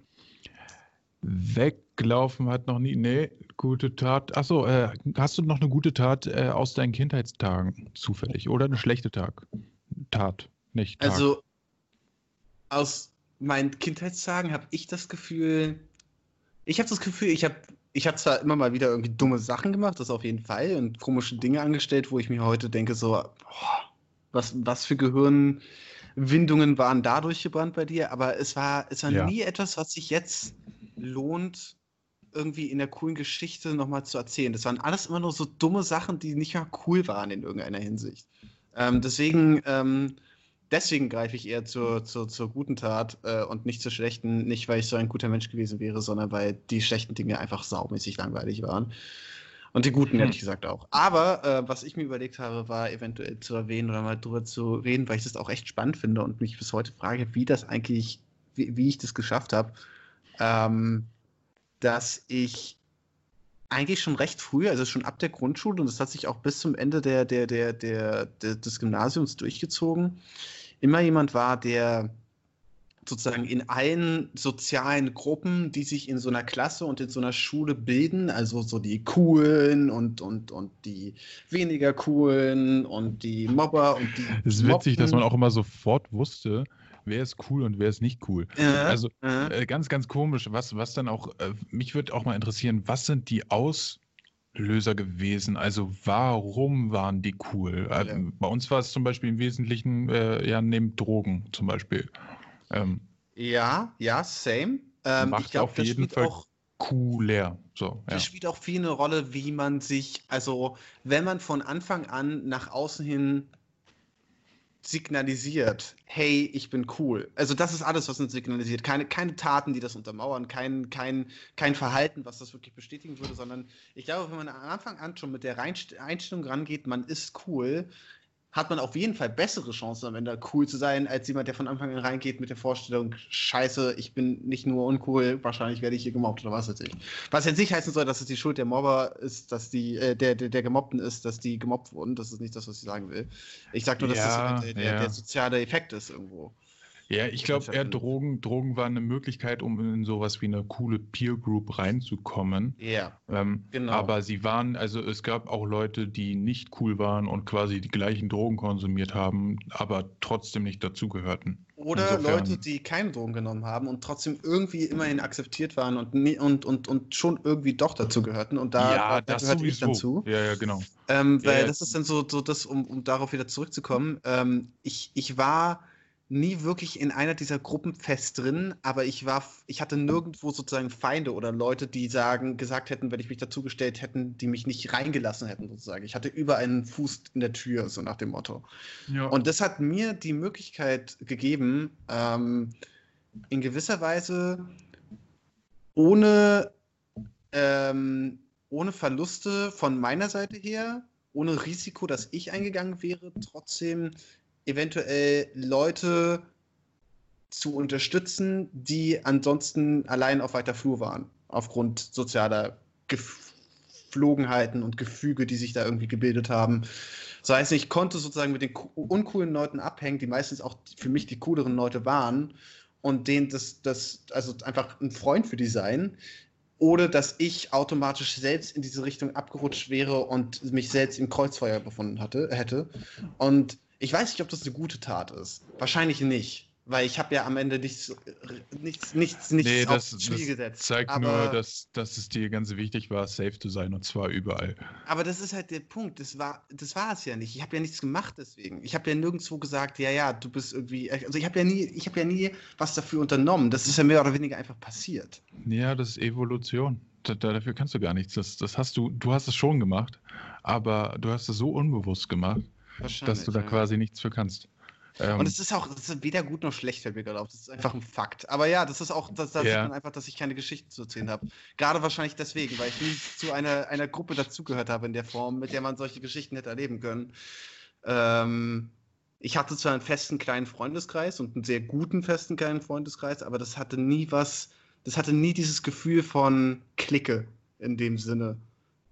weglaufen hat noch nie. Nee, gute Tat. Achso, äh, hast du noch eine gute Tat äh, aus deinen Kindheitstagen zufällig? Oder eine schlechte Tag? Tat, nicht Tag. Also aus meinen Kindheitstagen habe ich das Gefühl, ich habe das Gefühl, ich habe ich habe zwar immer mal wieder irgendwie dumme Sachen gemacht, das auf jeden Fall, und komische Dinge angestellt, wo ich mir heute denke, so, boah, was, was für Gehirnwindungen waren da durchgebrannt bei dir, aber es war, es war Ja. nie etwas, was sich jetzt lohnt, irgendwie in der coolen Geschichte nochmal zu erzählen. Das waren alles immer nur so dumme Sachen, die nicht mal cool waren in irgendeiner Hinsicht. Ähm, deswegen, ähm, deswegen greife ich eher zur, zur, zur guten Tat äh, und nicht zur schlechten, nicht weil ich so ein guter Mensch gewesen wäre, sondern weil die schlechten Dinge einfach saumäßig langweilig waren. Und die guten, Hm. ehrlich gesagt, auch. Aber äh, was ich mir überlegt habe, war eventuell zu erwähnen oder mal drüber zu reden, weil ich das auch echt spannend finde und mich bis heute frage, wie das eigentlich, wie, wie ich das geschafft habe, ähm, dass ich eigentlich schon recht früh, also schon ab der Grundschule, und das hat sich auch bis zum Ende der, der, der, der, der, des Gymnasiums durchgezogen, immer jemand war, der sozusagen in allen sozialen Gruppen, die sich in so einer Klasse und in so einer Schule bilden, also so die coolen und, und, und die weniger coolen und die Mobber und die. es ist witzig, dass man auch immer sofort wusste, wer ist cool und wer ist nicht cool. Äh, Also äh. Äh, ganz, ganz komisch. Was, was dann auch, äh, mich würde auch mal interessieren, was sind die Auslöser gewesen? Also warum waren die cool? Ja. Bei uns war es zum Beispiel im Wesentlichen äh, ja neben Drogen zum Beispiel. Ähm, Ja, ja, same. Ähm, macht ich glaube, auf das jeden spielt Fall auch cooler. So, ja. Das spielt auch viel eine Rolle, wie man sich, also wenn man von Anfang an nach außen hin signalisiert, hey, ich bin cool. Also das ist alles, was uns signalisiert. Keine, keine Taten, die das untermauern, kein, kein, kein Verhalten, was das wirklich bestätigen würde, sondern ich glaube, wenn man am Anfang an schon mit der Einstellung rangeht, man ist cool, hat man auf jeden Fall bessere Chancen am Ende cool zu sein, als jemand, der von Anfang an reingeht mit der Vorstellung, scheiße, ich bin nicht nur uncool, wahrscheinlich werde ich hier gemobbt oder was weiß ich. Was jetzt nicht heißen soll, dass es die Schuld der Mobber ist, dass die, äh, der, der, der Gemobbten ist, dass die gemobbt wurden. Das ist nicht das, was ich sagen will. Ich sage nur, dass Ja, das der, der, ja. der soziale Effekt ist irgendwo. Ja, ich glaube eher. Drogen, Drogen waren eine Möglichkeit, um in sowas wie eine coole Peer Group reinzukommen. Ja, Ähm, Genau. Aber sie waren, also es gab auch Leute, die nicht cool waren und quasi die gleichen Drogen konsumiert haben, aber trotzdem nicht dazugehörten. Oder Insofern- Leute, die keine Drogen genommen haben und trotzdem irgendwie immerhin akzeptiert waren und, nie- und, und, und schon irgendwie doch dazu gehörten. Und da, ja, da das gehörte ich dann zu. Ja, ja, genau. Ähm, Ja, weil ja. das ist dann so, so das, um, um darauf wieder zurückzukommen. Ähm, ich, ich war nie wirklich in einer dieser Gruppen fest drin, aber ich war, ich hatte nirgendwo sozusagen Feinde oder Leute, die sagen, gesagt hätten, wenn ich mich dazugestellt hätten, die mich nicht reingelassen hätten, sozusagen. Ich hatte überall einen Fuß in der Tür, so nach dem Motto. Ja. Und das hat mir die Möglichkeit gegeben, ähm, in gewisser Weise ohne, ähm, ohne Verluste von meiner Seite her, ohne Risiko, dass ich eingegangen wäre, trotzdem eventuell Leute zu unterstützen, die ansonsten allein auf weiter Flur waren, aufgrund sozialer Geflogenheiten und Gefüge, die sich da irgendwie gebildet haben. Das heißt, ich konnte sozusagen mit den co- uncoolen Leuten abhängen, die meistens auch für mich die cooleren Leute waren und denen das, das, also einfach ein Freund für die sein, ohne dass ich automatisch selbst in diese Richtung abgerutscht wäre und mich selbst im Kreuzfeuer befunden hatte, hätte. Und ich weiß nicht, ob das eine gute Tat ist. Wahrscheinlich nicht. Weil ich habe ja am Ende nichts, nichts, nichts, nichts nee, das, aufs Spiel das gesetzt. zeigt aber, nur, dass, dass es dir ganz wichtig war, safe zu sein und zwar überall. Aber das ist halt der Punkt. Das war, das war es ja nicht. Ich habe ja nichts gemacht deswegen. Ich habe ja nirgendwo gesagt, ja, ja, du bist irgendwie. Also ich habe ja nie, ich habe ja nie was dafür unternommen. Das ist ja mehr oder weniger einfach passiert. Ja, das ist Evolution. Da, da, dafür kannst du gar nichts. Das, das hast du, du hast es schon gemacht, aber du hast es so unbewusst gemacht, dass du da ja. quasi nichts für kannst. Ähm, Und es ist auch das ist weder gut noch schlecht, fällt mir gerade auf. Das ist einfach ein Fakt. Aber ja, das ist auch, da sieht Ja. man einfach, dass ich keine Geschichten zu erzählen habe. Gerade wahrscheinlich deswegen, weil ich nie zu einer, einer Gruppe dazugehört habe in der Form, mit der man solche Geschichten hätte erleben können. Ähm, ich hatte zwar einen festen kleinen Freundeskreis und einen sehr guten festen kleinen Freundeskreis, aber das hatte nie was, das hatte nie dieses Gefühl von Clique in dem Sinne.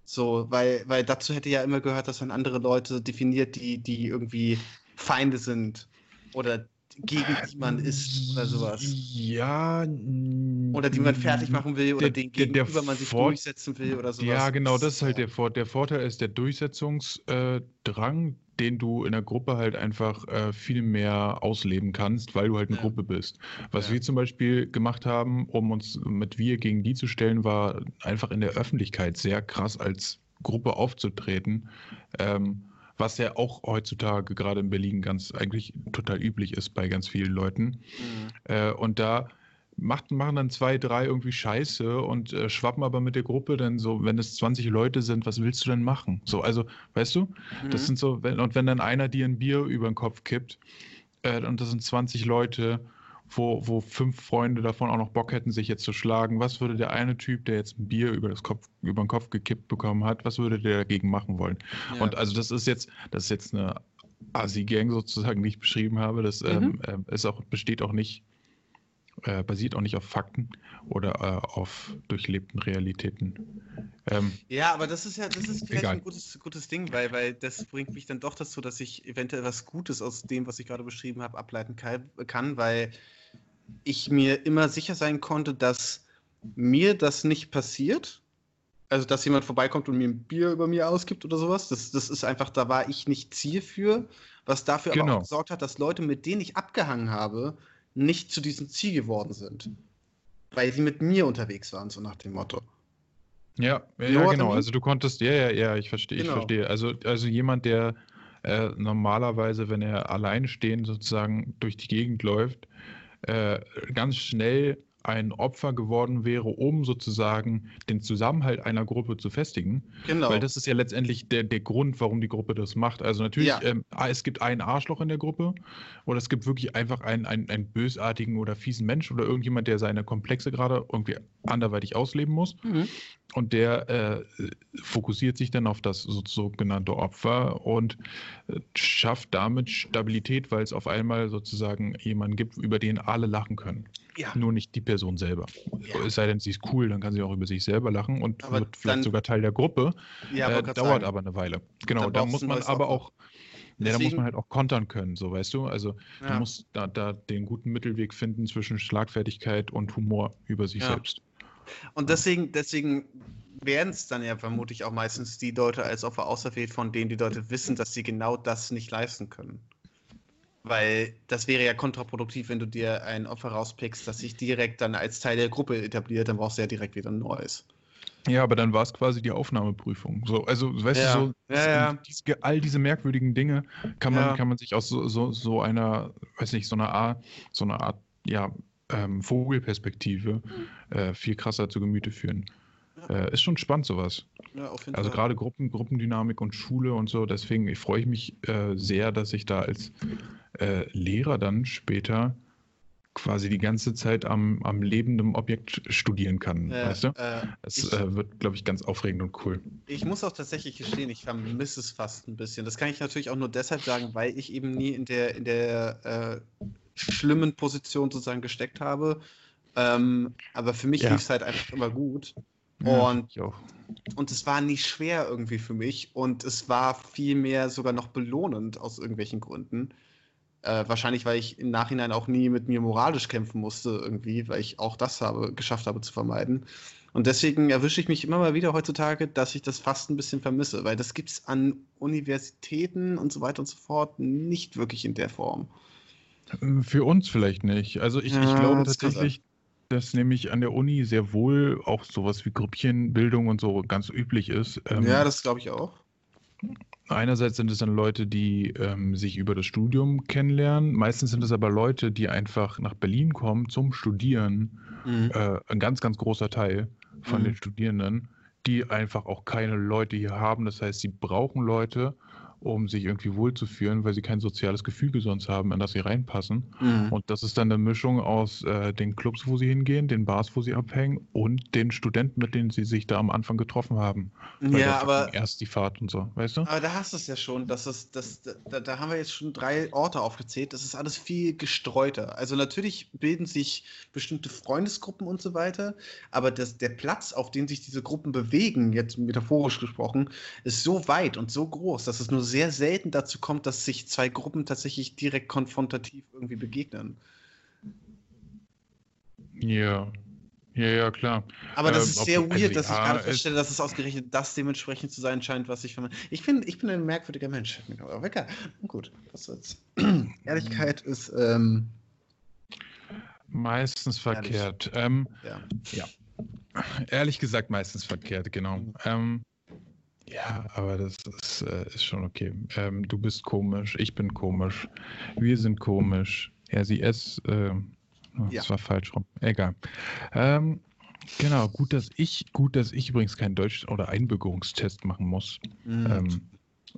So, weil, weil dazu hätte ja immer gehört, dass man andere Leute definiert, die, die irgendwie Feinde sind oder gegen die man ist oder sowas. Ja. Oder die man fertig machen will oder Der- den der- der gegenüber man sich Vor- durchsetzen will oder sowas. Ja, genau, das ist halt der, Vor der Vorteil ist der Durchsetzungsdrang, den du in der Gruppe halt einfach äh, viel mehr ausleben kannst, weil du halt eine Ja. Gruppe bist. Was Ja. wir zum Beispiel gemacht haben, um uns mit wir gegen die zu stellen, war einfach in der Öffentlichkeit sehr krass als Gruppe aufzutreten. Ähm, was ja auch heutzutage gerade in Berlin ganz eigentlich total üblich ist bei ganz vielen Leuten. Mhm. Äh, und da macht, machen dann zwei, drei irgendwie Scheiße und äh, schwappen aber mit der Gruppe dann so, wenn es 20 Leute sind, was willst du denn machen? So, also, weißt du, das Mhm. sind so, wenn, und wenn dann einer dir ein Bier über den Kopf kippt äh, und das sind 20 Leute, wo, wo fünf Freunde davon auch noch Bock hätten, sich jetzt zu schlagen, was würde der eine Typ, der jetzt ein Bier über, das Kopf, über den Kopf gekippt bekommen hat, was würde der dagegen machen wollen? Ja. Und also das ist jetzt, das ist jetzt eine Asi-Gang sozusagen, die ich beschrieben habe. Das ähm, ähm, ist auch, besteht auch nicht, äh, basiert auch nicht auf Fakten oder äh, auf durchlebten Realitäten. Ähm, Ja, aber das ist ja, das ist vielleicht Egal. ein gutes, gutes Ding, weil, weil das bringt mich dann doch dazu, dass ich eventuell was Gutes aus dem, was ich gerade beschrieben habe, ableiten kann, weil ich mir immer sicher sein konnte, dass mir das nicht passiert. Also, dass jemand vorbeikommt und mir ein Bier über mir ausgibt oder sowas. Das, das ist einfach, da war ich nicht Ziel für, was dafür aber Genau. auch gesorgt hat, dass Leute, mit denen ich abgehangen habe, nicht zu diesem Ziel geworden sind. Weil sie mit mir unterwegs waren, so nach dem Motto. Ja, ja, genau. Also du konntest, ja, ja, ja, ich verstehe, ich Genau. verstehe. Also, also jemand, der äh, normalerweise, wenn er alleinstehend sozusagen durch die Gegend läuft, äh, ganz schnell ein Opfer geworden wäre, um sozusagen den Zusammenhalt einer Gruppe zu festigen. Genau. Weil das ist ja letztendlich der, der Grund, warum die Gruppe das macht. Also natürlich, Ja. ähm, ah, es gibt einen Arschloch in der Gruppe oder es gibt wirklich einfach einen, einen, einen bösartigen oder fiesen Mensch oder irgendjemand, der seine Komplexe gerade irgendwie anderweitig ausleben muss. Mhm. Und der äh, fokussiert sich dann auf das so, sogenannte Opfer und äh, schafft damit Stabilität, weil es auf einmal sozusagen jemanden gibt, über den alle lachen können. Ja. Nur nicht die Person selber. Ja. Es sei denn, sie ist cool, dann kann sie auch über sich selber lachen und Aber wird vielleicht dann- sogar Teil der Gruppe. Ja, äh, wollte grad dauert sagen. aber eine Weile. Genau, da muss man aber auch, Ja, da muss man halt auch kontern können, so weißt du. Also Ja. du musst da, da den guten Mittelweg finden zwischen Schlagfertigkeit und Humor über sich Ja. selbst. Und deswegen, deswegen werden es dann ja vermutlich auch meistens die Leute als Opfer auserwählt, von denen die Leute wissen, dass sie genau das nicht leisten können. Weil das wäre ja kontraproduktiv, wenn du dir ein Opfer rauspickst, das sich direkt dann als Teil der Gruppe etabliert, dann brauchst du ja direkt wieder ein neues. Ja, aber dann war es quasi die Aufnahmeprüfung. So, also, weißt Ja. du, so Ja, ja. Diese, all diese merkwürdigen Dinge kann man, kann man sich aus so, so, so einer, weiß nicht, so einer Art, so einer Art, ja, ähm, Vogelperspektive äh, viel krasser zu Gemüte führen. Äh, ist schon spannend, sowas. Ja, Also gerade Gruppen, Gruppendynamik und Schule und so, deswegen ich freue ich mich äh, sehr, dass ich da als äh, Lehrer dann später quasi die ganze Zeit am, am lebenden Objekt studieren kann, Ja, weißt du? äh, Es ich- äh, wird, glaube ich, ganz aufregend und cool. Ich muss auch tatsächlich gestehen, ich vermisse es fast ein bisschen. Das kann ich natürlich auch nur deshalb sagen, weil ich eben nie in der, in der äh, schlimmen Position sozusagen gesteckt habe. Ähm, aber für mich Ja. lief es halt einfach immer gut. Ja, Und- ich auch. Und es war nie schwer irgendwie für mich. Und es war vielmehr sogar noch belohnend aus irgendwelchen Gründen. Äh, wahrscheinlich, weil ich im Nachhinein auch nie mit mir moralisch kämpfen musste, irgendwie, weil ich auch das habe, geschafft habe zu vermeiden. Und deswegen erwische ich mich immer mal wieder heutzutage, dass ich das fast ein bisschen vermisse, weil das gibt es an Universitäten und so weiter und so fort nicht wirklich in der Form. Für uns vielleicht nicht. Also ich, ich Ja, glaube das kann tatsächlich, dass nämlich an der Uni sehr wohl auch sowas wie Grüppchenbildung und so ganz üblich ist. Ähm, ja, das glaube ich auch. einerseits sind es dann Leute, die ähm, sich über das Studium kennenlernen. Meistens sind es aber Leute, die einfach nach Berlin kommen zum Studieren. Äh, ein ganz, ganz großer Teil von Mhm. den Studierenden, die einfach auch keine Leute hier haben. Das heißt, sie brauchen Leute, um sich irgendwie wohlzufühlen, weil sie kein soziales Gefüge sonst haben, in das sie reinpassen. Mhm. Und das ist dann eine Mischung aus äh, den Clubs, wo sie hingehen, den Bars, wo sie abhängen und den Studenten, mit denen sie sich da am Anfang getroffen haben. Ja, aber erst die Fahrt und so, weißt du? Aber da hast du es ja schon, dass es, das, da, da haben wir jetzt schon drei Orte aufgezählt. Das ist alles viel gestreuter. Also natürlich bilden sich bestimmte Freundesgruppen und so weiter, aber das, der Platz, auf den sich diese Gruppen bewegen, jetzt metaphorisch gesprochen, ist so weit und so groß, dass es nur sehr selten dazu kommt, dass sich zwei Gruppen tatsächlich direkt konfrontativ irgendwie begegnen. Ja. Ja, ja, klar. Aber das Ähm, ist ob- sehr also weird, dass ich ja, gerade es- feststelle, dass es ausgerechnet das dementsprechend zu sein scheint, was ich vermeide. Ich bin, ich bin ein merkwürdiger Mensch. Aber egal. Gut, was soll's. Ehrlichkeit ist, ähm, Meistens verkehrt. Ähm, ja. ehrlich gesagt, meistens verkehrt, genau. Ähm, ja, aber das ist, äh, ist schon okay. Ähm, du bist komisch, ich bin komisch, wir sind komisch. Sie, es, äh, oh, Ja. das war falsch rum. Egal. Ähm, genau, gut, dass ich, gut, dass ich übrigens keinen Deutsch- oder Einbürgerungstest machen muss. Mhm. Ähm,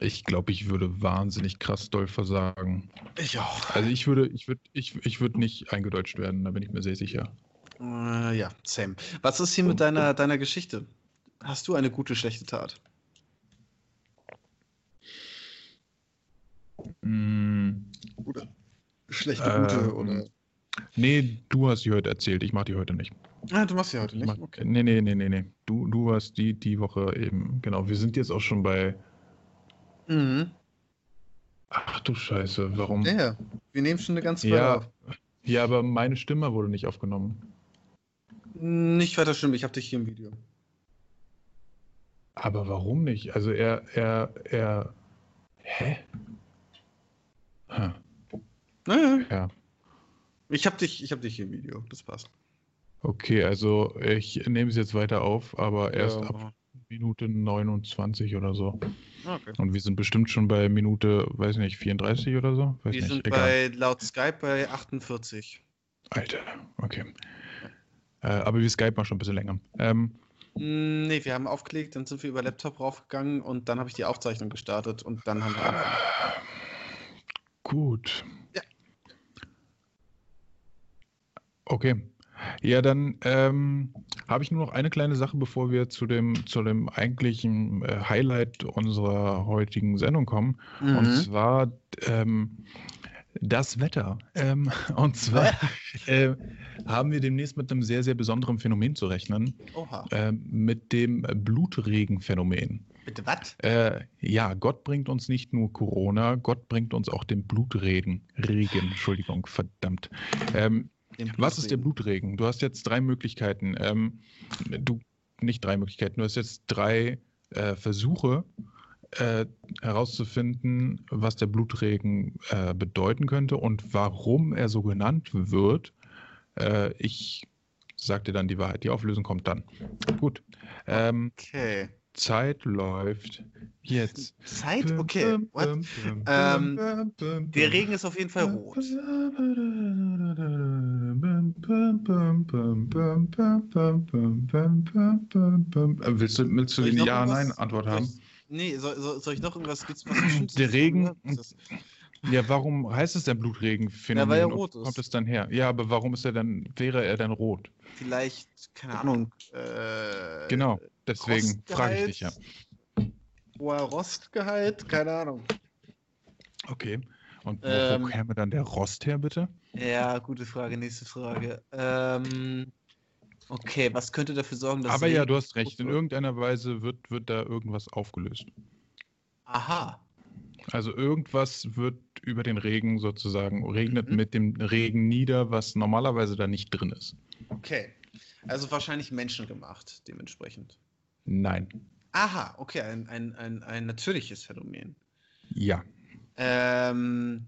ich glaube, ich würde wahnsinnig krass doll versagen. ich auch. Also ich würde, ich würde, ich, ich würde nicht eingedeutscht werden, da bin ich mir sehr sicher. Äh, ja, Sam. Was ist hier mit deiner, deiner Geschichte? Hast du eine gute, schlechte Tat? Mm, Oder schlechte, Ähm, gute oder. nee, du hast die heute erzählt, ich mache die heute nicht. Ah, du machst ja heute Ich nicht. mach, Okay. Nee, nee, nee, nee, nee. Du, du hast die, die Woche eben, genau. Wir sind jetzt auch schon bei. Mhm. Ach du Scheiße, warum? Ja, ja. Wir nehmen schon eine ganze Weile Ja, auf. ja, aber meine Stimme wurde nicht aufgenommen. Nicht weiter schlimm, ich habe dich hier im Video. Aber warum nicht? Also er, er, er. Hä? Hm, Naja, ja. ich habe dich, ich hab dich hier im Video. Das passt. Okay, also ich nehme es jetzt weiter auf, aber erst Ja. ab Minute 29 oder so. Okay. Und wir sind bestimmt schon bei Minute, weiß nicht, 34 oder so? Weiß Wir nicht, sind egal. bei laut Skype bei 48. Alter, okay. Äh, aber wir Skype mal schon ein bisschen länger. Ähm, Mm, Nee, wir haben aufgelegt, dann sind wir über Laptop raufgegangen und dann habe ich die Aufzeichnung gestartet und dann haben wir angefangen. Gut. Ja. Okay. Ja, dann ähm, habe ich nur noch eine kleine Sache, bevor wir zu dem, zu dem eigentlichen äh, Highlight unserer heutigen Sendung kommen. Mhm. Und zwar ähm, das Wetter. Ähm, und zwar äh, haben wir demnächst mit einem sehr, sehr besonderen Phänomen zu rechnen, Oha. äh, mit dem Blutregenphänomen. Bitte was? Äh, ja, Gott bringt uns nicht nur Corona, Gott bringt uns auch den Blutregen. Regen, Entschuldigung, verdammt. Ähm, was ist der Blutregen? Du hast jetzt drei Möglichkeiten. Ähm, du, nicht drei Möglichkeiten, du hast jetzt drei äh, Versuche äh, herauszufinden, was der Blutregen äh, bedeuten könnte und warum er so genannt wird. Äh, ich sag dir dann die Wahrheit. Die Auflösung kommt dann. Gut. Ähm, Okay. Zeit läuft jetzt. Zeit? Okay. Ähm, Der Regen ist auf jeden Fall rot. Willst du, willst du die noch Ja-Nein irgendwas- Antwort soll haben? ich- Nee, soll, soll, soll ich noch irgendwas? Gibt's was? Der Regen-? Ja, warum heißt es denn Blutregen-Phänomen? Ja, weil er rot ist. Kommt es dann her? Ja, aber warum ist er dann, wäre er denn rot? Vielleicht, keine Ahnung. Äh, Genau, deswegen frage ich dich ja. Hoher Rostgehalt? Keine Ahnung. Okay. Und wo, Ähm, wo käme dann der Rost her, bitte? Ja, gute Frage. Nächste Frage. Ähm, okay, was könnte dafür sorgen, dass. Aber ja, du hast recht. In irgendeiner Weise wird, wird da irgendwas aufgelöst. Aha. Also irgendwas wird über den Regen sozusagen, regnet Mhm. mit dem Regen nieder, was normalerweise da nicht drin ist. Okay. Also wahrscheinlich menschengemacht, dementsprechend. Nein. Aha, okay, ein, ein, ein, ein natürliches Phänomen. Ja. Ähm,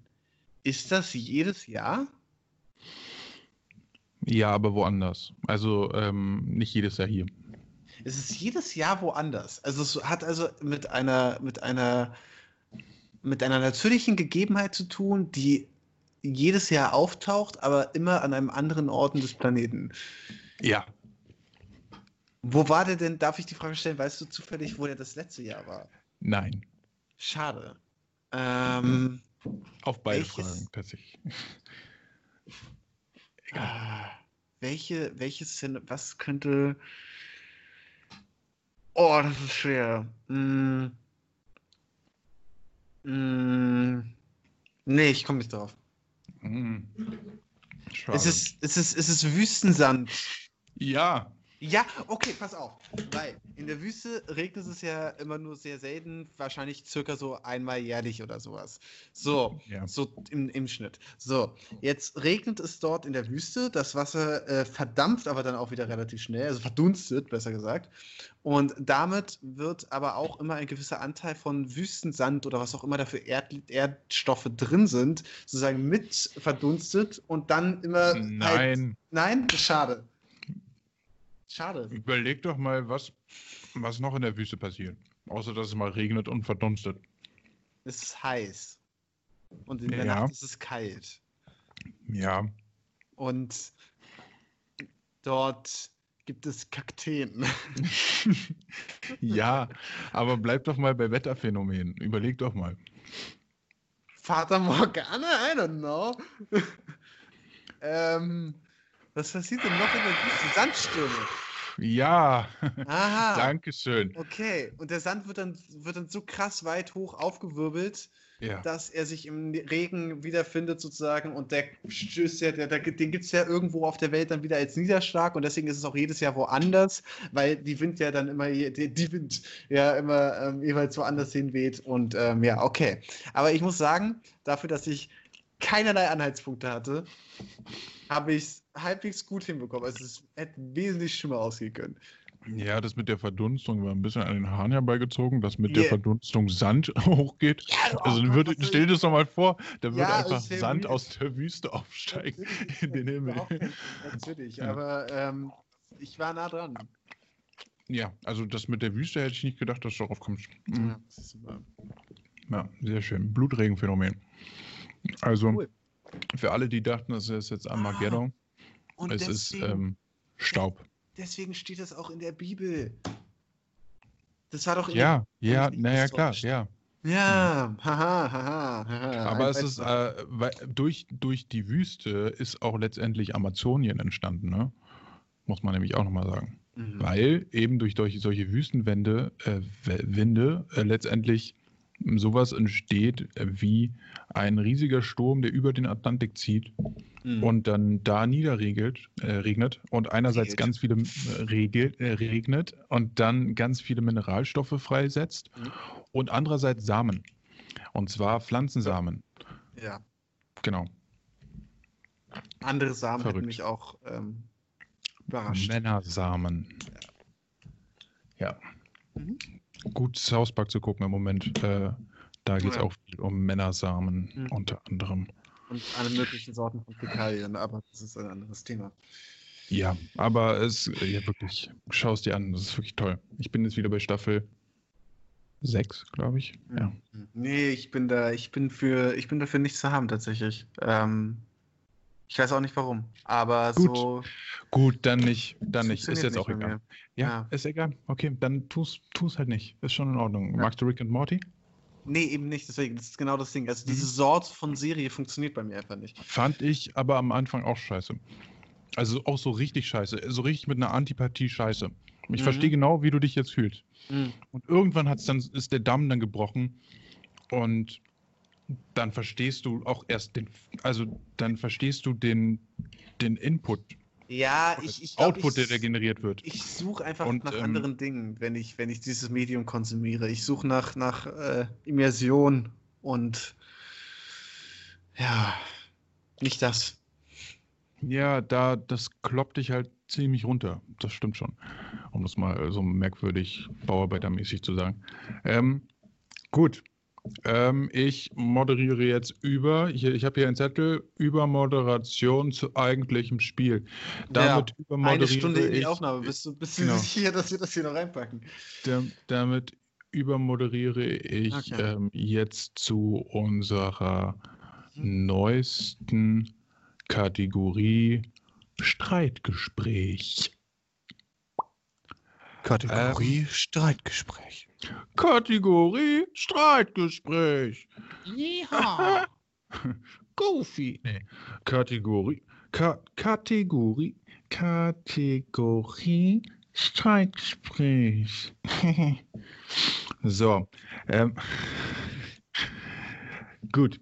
ist das jedes Jahr? Ja, aber woanders. Also ähm, nicht jedes Jahr hier. Es ist jedes Jahr woanders. Also es hat also mit einer, mit einer, mit einer natürlichen Gegebenheit zu tun, die jedes Jahr auftaucht, aber immer an einem anderen Ort des Planeten. Ja. Wo war der denn, darf ich die Frage stellen, weißt du zufällig, wo der das letzte Jahr war? Nein. Schade. Ähm, Auf beide Welches- Fragen tatsächlich. ah, welche, welches, was könnte. Oh, das ist schwer. Mm. Mm. Nee, ich komme nicht drauf. Schade. Es ist, es, ist, es ist Wüstensand. ja. Ja, okay, pass auf. Weil in der Wüste regnet es ja immer nur sehr selten, wahrscheinlich circa so einmal jährlich oder sowas. So, Ja. so im, im Schnitt. So, jetzt regnet es dort in der Wüste, das Wasser äh, verdampft aber dann auch wieder relativ schnell, also verdunstet, besser gesagt. Und damit wird aber auch immer ein gewisser Anteil von Wüstensand oder was auch immer dafür Erd Erdstoffe drin sind, sozusagen mit verdunstet und dann immer. Halt, Nein. nein, schade. Schade. Überleg doch mal, was, was noch in der Wüste passiert. Außer dass es mal regnet und verdunstet. Es ist heiß. Und in der Ja. Nacht ist es kalt. Ja. Und dort gibt es Kakteen. ja, aber bleib doch mal bei Wetterphänomenen. Überleg doch mal. Vater Morgana? I don't know. ähm, was passiert denn noch in der Wüste? Sandstürme. Ja, Aha. Dankeschön. Okay, und der Sand wird dann, wird dann so krass weit hoch aufgewirbelt, Ja. dass er sich im Regen wiederfindet sozusagen und der stößt ja, der, der, den gibt es ja irgendwo auf der Welt dann wieder als Niederschlag und deswegen ist es auch jedes Jahr woanders, weil die Wind ja dann immer, die, die Wind ja immer ähm, jeweils woanders hinweht und ähm, ja, okay. Aber ich muss sagen, dafür, dass ich keinerlei Anhaltspunkte hatte, habe ich es halbwegs gut hinbekommen. Also es hätte wesentlich schlimmer ausgehen können. Ja, das mit der Verdunstung war ein bisschen an den Haaren herbeigezogen, dass mit der Yeah. Verdunstung Sand hochgeht. Ja, Also oh würde, stell dir das doch mal vor, da würde Ja, einfach Sand aus der Wüste aufsteigen Natürlich, in den Himmel. Natürlich, Ja. aber ähm, ich war nah dran. Ja, also das mit der Wüste hätte ich nicht gedacht, dass du darauf kommst. Mhm. Ja, das ist super. Ja, sehr schön. Blutregenphänomen. Also Cool. für alle, die dachten, es ist jetzt Armageddon, Und es ist deswegen, ähm, Staub. deswegen steht das auch in der Bibel. Das war doch in Ja, ja, naja, klar, ja. Ja, haha, haha, haha. Aber es ist, äh, durch, durch die Wüste ist auch letztendlich Amazonien entstanden, ne? Muss man nämlich auch nochmal sagen. Mhm. Weil eben durch, durch solche Wüstenwände, äh, Winde, äh, letztendlich sowas entsteht wie ein riesiger Sturm, der über den Atlantik zieht Mhm. und dann da niederregelt, äh, regnet und einerseits Regelt. ganz viele äh, regel, äh, regnet und dann ganz viele Mineralstoffe freisetzt Mhm. und andererseits Samen. Und zwar Pflanzensamen. ja. Genau. Andere Samen Verrückt. hätten mich auch ähm, überrascht. Männersamen. Ja. Mhm. Gut, South Park zu gucken im Moment. Äh, da geht es Ja. auch viel um Männersamen Mhm. unter anderem. Und alle möglichen Sorten von Fäkalien, aber das ist ein anderes Thema. Ja, aber es, ja wirklich, schau es dir an, das ist wirklich toll. Ich bin jetzt wieder bei Staffel 6, glaube ich. Ja. Mhm. Nee, ich bin da, ich bin für, ich bin dafür nichts zu haben tatsächlich. Ähm, ich weiß auch nicht warum. Aber Gut. so. Gut, dann nicht, dann nicht. Ist jetzt auch egal. Ja, Ja. ist egal. Okay, dann tu's, tu's halt nicht. Ist schon in Ordnung. Ja. Magst du Rick and Morty? Nee, eben nicht. Deswegen, das ist genau das Ding. Also Mhm. diese Sorte von Serie funktioniert bei mir einfach nicht. Fand ich aber am Anfang auch scheiße. Also auch so richtig scheiße. So richtig mit einer Antipathie scheiße. Ich Mhm. verstehe genau, wie du dich jetzt fühlst. Mhm. Und irgendwann hat's dann, ist der Damm dann gebrochen und dann verstehst du auch erst den, also dann verstehst du den, den Input, Ja, ich, ich glaub, Output, der ich, da generiert wird. Ich suche einfach Und, nach ähm, anderen Dingen, wenn ich, wenn ich dieses Medium konsumiere. Ich suche nach, nach äh, Immersion und ja, nicht das. Ja, da, das kloppt dich halt ziemlich runter. Das stimmt schon. Um das mal so merkwürdig bauarbeitermäßig zu sagen. Ähm, gut. Ähm, ich moderiere jetzt über. Ich, ich habe hier einen Zettel über Moderation zu eigentlichem Spiel. Damit Eine übermoderiere Stunde in die ich, Aufnahme. Bist du, bist du Genau. sicher, dass wir das hier noch reinpacken? Da, damit übermoderiere ich Okay. ähm, jetzt zu unserer neuesten Kategorie Streitgespräch. Kategorie Streitgespräch. Kategorie Streitgespräch. Yeehaw. Goofy. Nee. Kategorie. Ka Kategorie. Kategorie Streitgespräch. so. Ähm, gut.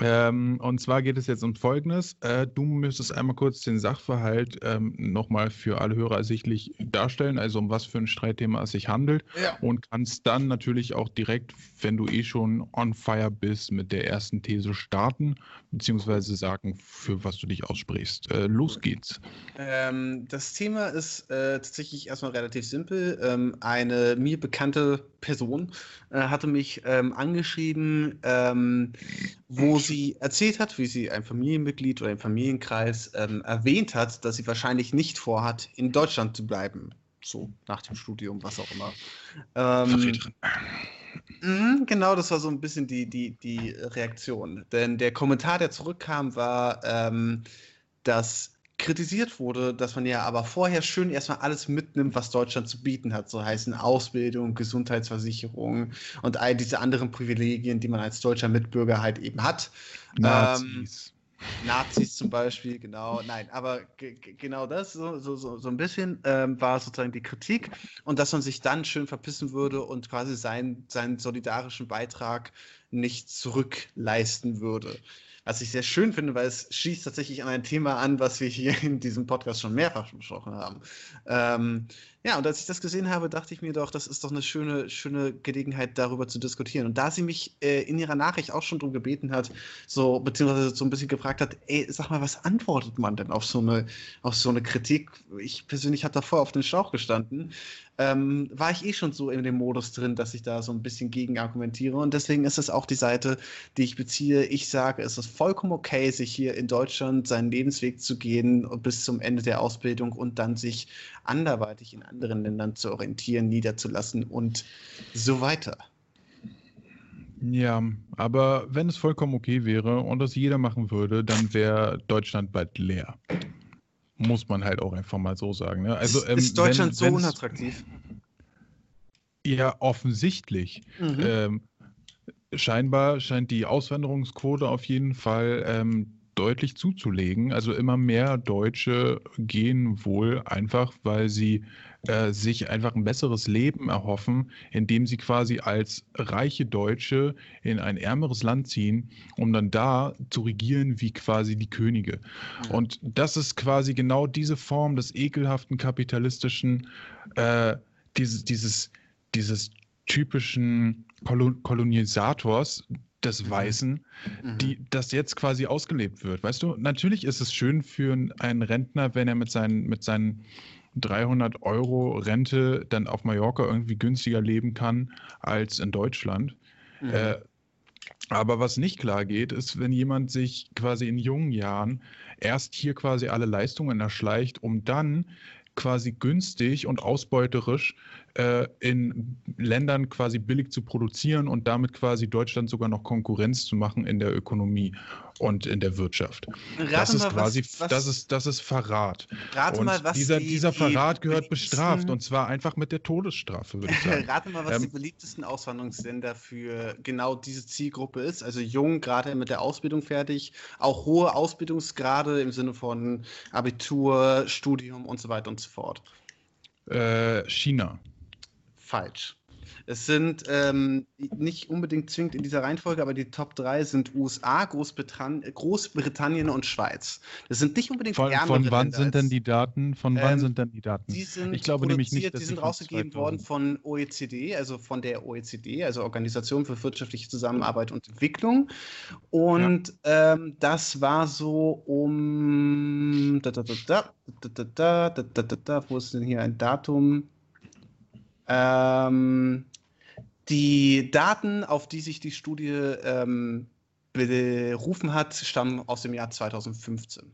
Ähm, und zwar geht es jetzt um Folgendes. Äh, du müsstest einmal kurz den Sachverhalt ähm, nochmal für alle Hörer ersichtlich darstellen, also um was für ein Streitthema es sich handelt. Ja. Und kannst dann natürlich auch direkt, wenn du eh schon on fire bist, mit der ersten These starten, beziehungsweise sagen, für was du dich aussprichst. Äh, los geht's. Ähm, das Thema ist äh, tatsächlich erstmal relativ simpel. Ähm, eine mir bekannte Person äh, hatte mich ähm, angeschrieben, ähm, wo sie erzählt hat, wie sie ein Familienmitglied oder im Familienkreis ähm, erwähnt hat, dass sie wahrscheinlich nicht vorhat, in Deutschland zu bleiben. So nach dem Studium, was auch immer. Ähm, Mhm, Genau, das war so ein bisschen die, die, die Reaktion. Denn der Kommentar, der zurückkam, war, ähm, dass kritisiert wurde, dass man ja aber vorher schön erstmal alles mitnimmt, was Deutschland zu bieten hat. So heißen Ausbildung, Gesundheitsversicherung und all diese anderen Privilegien, die man als deutscher Mitbürger halt eben hat. Nazis. Nazis zum Beispiel, genau. Nein, aber ge- ge- genau das, so, so, so, so ein bisschen ähm, war sozusagen die Kritik und dass man sich dann schön verpissen würde und quasi seinen, seinen solidarischen Beitrag nicht zurückleisten würde. Was ich sehr schön finde, weil es schließt tatsächlich an ein Thema an, was wir hier in diesem Podcast schon mehrfach besprochen haben. Ähm, ja, und als ich das gesehen habe, dachte ich mir doch, das ist doch eine schöne, schöne Gelegenheit, darüber zu diskutieren. Und da sie mich äh, in ihrer Nachricht auch schon darum gebeten hat, so, beziehungsweise so ein bisschen gefragt hat, ey, sag mal, was antwortet man denn auf so eine, auf so eine Kritik? Ich persönlich habe davor auf den Schlauch gestanden. Ähm, war ich eh schon so in dem Modus drin, dass ich da so ein bisschen gegen argumentiere. Und deswegen ist es auch die Seite, die ich beziehe. Ich sage, es ist vollkommen okay, sich hier in Deutschland seinen Lebensweg zu gehen bis zum Ende der Ausbildung und dann sich anderweitig in anderen Ländern zu orientieren, niederzulassen und so weiter. Ja, aber wenn es vollkommen okay wäre und das jeder machen würde, dann wäre Deutschland bald leer. Muss man halt auch einfach mal so sagen. Ne? Also, ist, ähm, ist Deutschland wenn- so wenn's- unattraktiv? Ja, offensichtlich. Mhm. Ähm, scheinbar scheint die Auswanderungsquote auf jeden Fall ähm, deutlich zuzulegen. Also immer mehr Deutsche gehen wohl einfach, weil sie äh, sich einfach ein besseres Leben erhoffen, indem sie quasi als reiche Deutsche in ein ärmeres Land ziehen, um dann da zu regieren wie quasi die Könige. Und das ist quasi genau diese Form des ekelhaften kapitalistischen, äh, dieses, dieses, dieses typischen Kolon Kolonisators des Weißen, Mhm. die das jetzt quasi ausgelebt wird. Weißt du, natürlich ist es schön für einen Rentner, wenn er mit seinen, mit seinen 300 Euro Rente dann auf Mallorca irgendwie günstiger leben kann als in Deutschland. Mhm. Äh, aber was nicht klar geht, ist, wenn jemand sich quasi in jungen Jahren erst hier quasi alle Leistungen erschleicht, um dann quasi günstig und ausbeuterisch äh, in Ländern quasi billig zu produzieren und damit quasi Deutschland sogar noch Konkurrenz zu machen in der Ökonomie und in der Wirtschaft. Rate Das ist mal, quasi, was, was, das ist, das ist Verrat. rate Und mal, was dieser, die, dieser die Verrat gehört bestraft und zwar einfach mit der Todesstrafe, würde ich sagen. Rate mal, was die Ähm, beliebtesten Auswanderungsländer für genau diese Zielgruppe ist. Also jung, gerade mit der Ausbildung fertig, auch hohe Ausbildungsgrade im Sinne von Abitur, Studium und so weiter und so fort. Äh, China. Falsch. Es sind ähm, nicht unbedingt zwingend in dieser Reihenfolge, aber die Top 3 sind USA, Großbritannien, Großbritannien und Schweiz. Das sind nicht unbedingt Von, von wann Länder sind denn die Daten? Von wann Ähm, sind denn die Daten? Die sind Ich glaube nämlich nicht, dass die sind rausgegeben 2000 worden von OECD, also von der OECD, also Organisation für wirtschaftliche Zusammenarbeit und Entwicklung. Und ähm, das war so um da, da, da, da, da, da, da, da, da, wo ist denn hier ein Datum? Ähm, die Daten, auf die sich die Studie ähm, berufen hat, stammen aus dem Jahr 2015.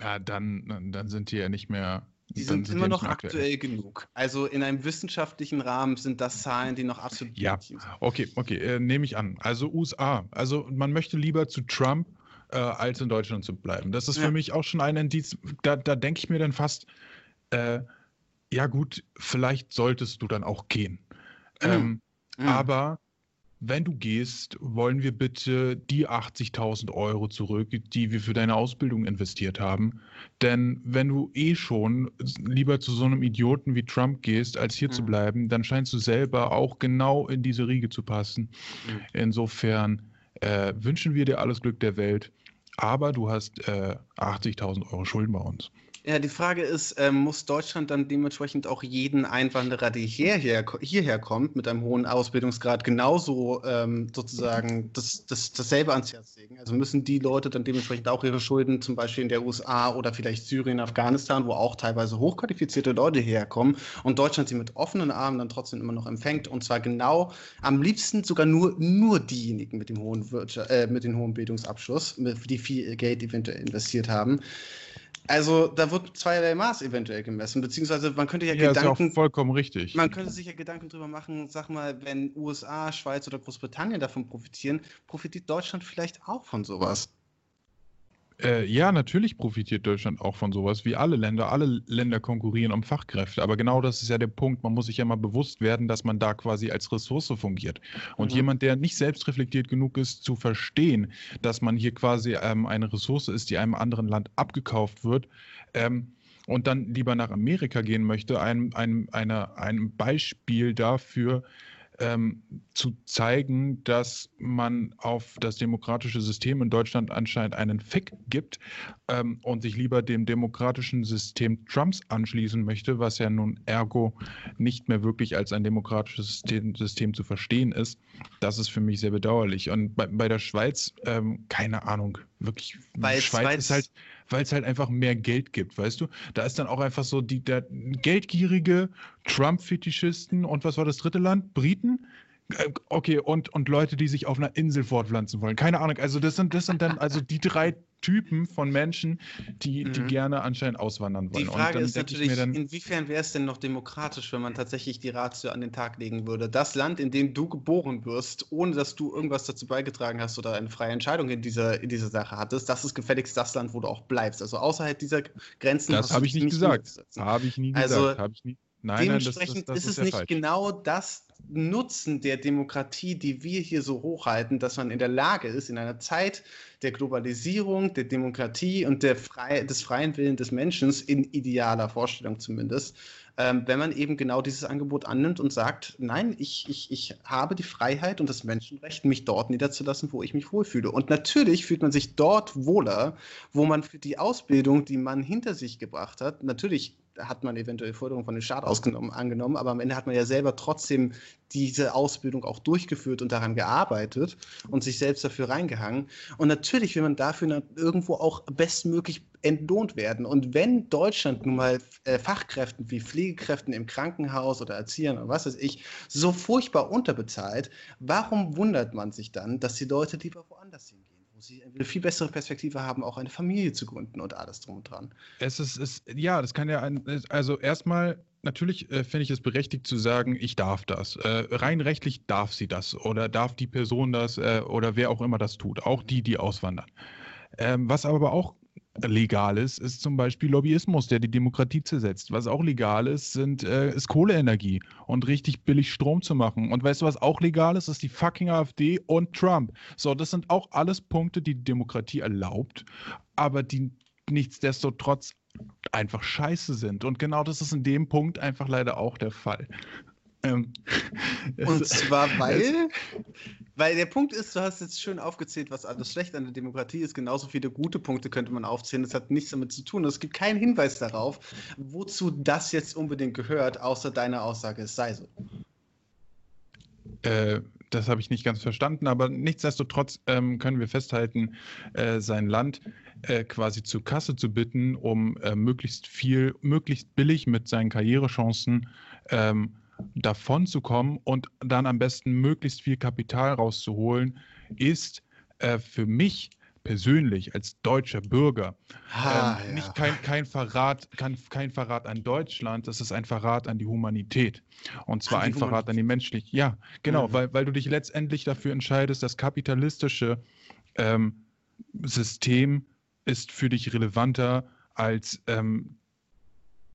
Ja, dann, dann sind die ja nicht mehr. Die sind die immer ja noch aktuell. genug. Also in einem wissenschaftlichen Rahmen sind das Zahlen, die noch absolut Ja. sind. Okay, okay, äh, nehme ich an. Also USA. Also man möchte lieber zu Trump, äh, als in Deutschland zu bleiben. Das ist Ja. für mich auch schon ein Indiz. Da, da denke ich mir dann fast, äh, ja gut, vielleicht solltest du dann auch gehen. Mhm. Ähm, Mhm. Aber wenn du gehst, wollen wir bitte die 80.000 Euro zurück, die wir für deine Ausbildung investiert haben. Denn wenn du eh schon lieber zu so einem Idioten wie Trump gehst, als hier zu Mhm. bleiben, dann scheinst du selber auch genau in diese Riege zu passen. Mhm. Insofern äh, wünschen wir dir alles Glück der Welt. Aber du hast äh, 80.000 Euro Schulden bei uns. Ja, die Frage ist, ähm, muss Deutschland dann dementsprechend auch jeden Einwanderer, der hierher, hierher kommt, mit einem hohen Ausbildungsgrad, genauso ähm, sozusagen das, das, dasselbe ans Herz legen? Also müssen die Leute dann dementsprechend auch ihre Schulden zum Beispiel in der USA oder vielleicht Syrien, Afghanistan, wo auch teilweise hochqualifizierte Leute herkommen und Deutschland sie mit offenen Armen dann trotzdem immer noch empfängt und zwar genau am liebsten sogar nur, nur diejenigen mit dem hohen Wirtschaft, äh, mit dem hohen Bildungsabschluss, mit, die viel Geld eventuell investiert haben. Also da wird zweierlei Maß eventuell gemessen, beziehungsweise man könnte ja, Ja, ist ja Gedanken, vollkommen richtig. man könnte sich ja Gedanken drüber machen, sag mal, wenn USA, Schweiz oder Großbritannien davon profitieren, profitiert Deutschland vielleicht auch von sowas. Äh, ja, natürlich profitiert Deutschland auch von sowas, wie alle Länder. Alle Länder konkurrieren um Fachkräfte. Aber genau das ist ja der Punkt. Man muss sich ja mal bewusst werden, dass man da quasi als Ressource fungiert. Und Mhm. jemand, der nicht selbstreflektiert genug ist, zu verstehen, dass man hier quasi ähm, eine Ressource ist, die einem anderen Land abgekauft wird, ähm, und dann lieber nach Amerika gehen möchte, ein, ein, eine, ein Beispiel dafür, ähm, zu zeigen, dass man auf das demokratische System in Deutschland anscheinend einen Fick gibt ähm, und sich lieber dem demokratischen System Trumps anschließen möchte, was ja nun ergo nicht mehr wirklich als ein demokratisches System, System zu verstehen ist. Das ist für mich sehr bedauerlich. Und bei, bei der Schweiz, ähm, keine Ahnung, wirklich, Weil Schweiz Schweiz- ist halt, weil es halt einfach mehr Geld gibt, weißt du? Da ist dann auch einfach so die der geldgierige Trump-Fetischisten und was war das dritte Land? Briten? Okay, und, und Leute, die sich auf einer Insel fortpflanzen wollen. Keine Ahnung. Also, das sind, das sind dann also die drei Typen von Menschen, die, die Mhm. gerne anscheinend auswandern wollen. Die Frage ist natürlich, dann, inwiefern wäre es denn noch demokratisch, wenn man tatsächlich die Ratio an den Tag legen würde? Das Land, in dem du geboren wirst, ohne dass du irgendwas dazu beigetragen hast oder eine freie Entscheidung in dieser, in dieser Sache hattest, das ist gefälligst das Land, wo du auch bleibst. Also außerhalb dieser Grenzen. das habe ich nicht gesagt. Habe ich nie Also, gesagt. Habe ich nie. Nein, nein, das, das, Dementsprechend das ist es ja nicht falsch. genau das Nutzen der Demokratie, die wir hier so hochhalten, dass man in der Lage ist, in einer Zeit der Globalisierung, der Demokratie und der frei, des freien Willens des Menschen, in idealer Vorstellung zumindest, ähm, wenn man eben genau dieses Angebot annimmt und sagt, nein, ich, ich, ich habe die Freiheit und das Menschenrecht, mich dort niederzulassen, wo ich mich wohlfühle. Und natürlich fühlt man sich dort wohler, wo man für die Ausbildung, die man hinter sich gebracht hat, natürlich hat man eventuell Forderungen von dem Staat ausgenommen, angenommen, aber am Ende hat man ja selber trotzdem diese Ausbildung auch durchgeführt und daran gearbeitet und sich selbst dafür reingehangen. Und natürlich will man dafür irgendwo auch bestmöglich entlohnt werden. Und wenn Deutschland nun mal äh, Fachkräften wie Pflegekräften im Krankenhaus oder Erziehern oder was weiß ich so furchtbar unterbezahlt, warum wundert man sich dann, dass die Leute lieber woanders hingehen? Wo sie eine viel bessere Perspektive haben, auch eine Familie zu gründen und alles drum und dran. Es ist, ist ja, das kann ja ein, also erstmal natürlich äh, finde ich es berechtigt zu sagen, ich darf das. Äh, rein rechtlich darf sie das oder darf die Person das äh, oder wer auch immer das tut, auch die, die auswandern. Ähm, was aber auch legal ist, ist zum Beispiel Lobbyismus, der die Demokratie zersetzt. Was auch legal ist, sind, äh, ist Kohleenergie und richtig billig Strom zu machen. Und weißt du, was auch legal ist? Ist die fucking AfD und Trump. So, das sind auch alles Punkte, die die Demokratie erlaubt, aber die nichtsdestotrotz einfach scheiße sind. Und genau das ist in dem Punkt einfach leider auch der Fall. Ähm, und zwar weil, weil der Punkt ist, du hast jetzt schön aufgezählt, was alles schlecht an der Demokratie ist. Genauso viele gute Punkte könnte man aufzählen. Das hat nichts damit zu tun. Es gibt keinen Hinweis darauf, wozu das jetzt unbedingt gehört, außer deiner Aussage, es sei so. Äh, das habe ich nicht ganz verstanden, aber nichtsdestotrotz ähm, können wir festhalten, äh, sein Land äh, quasi zur Kasse zu bitten, um äh, möglichst viel, möglichst billig mit seinen Karrierechancen ähm, davon zu kommen und dann am besten möglichst viel Kapital rauszuholen, ist äh, für mich persönlich als deutscher Bürger ah, ähm, ja. nicht kein, kein, Verrat, kein, kein Verrat an Deutschland, das ist ein Verrat an die Humanität. Und zwar ein Verrat Humanität. an die menschliche. Ja, genau, mhm. weil, weil du dich letztendlich dafür entscheidest, das kapitalistische ähm, System ist für dich relevanter als ähm,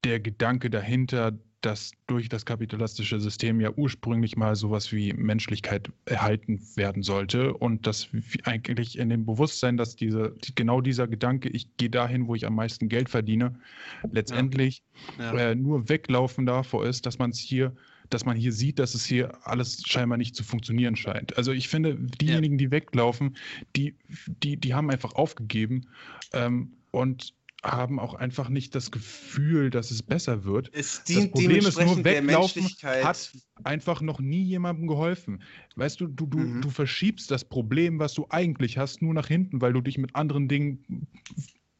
der Gedanke dahinter, dass durch das kapitalistische System ja ursprünglich mal sowas wie Menschlichkeit erhalten werden sollte und dass eigentlich in dem Bewusstsein, dass diese, genau dieser Gedanke, ich gehe dahin, wo ich am meisten Geld verdiene, letztendlich ja. Ja. Äh, nur weglaufen davor ist, dass man es hier dass man hier sieht, dass es hier alles scheinbar nicht zu funktionieren scheint. Also ich finde, diejenigen, ja. die weglaufen, die, die, die haben einfach aufgegeben ähm, und haben auch einfach nicht das Gefühl, dass es besser wird. Es dient das Problem ist nur, weglaufen hat einfach noch nie jemandem geholfen. Weißt du, du, du, mhm. du verschiebst das Problem, was du eigentlich hast, nur nach hinten, weil du dich mit anderen Dingen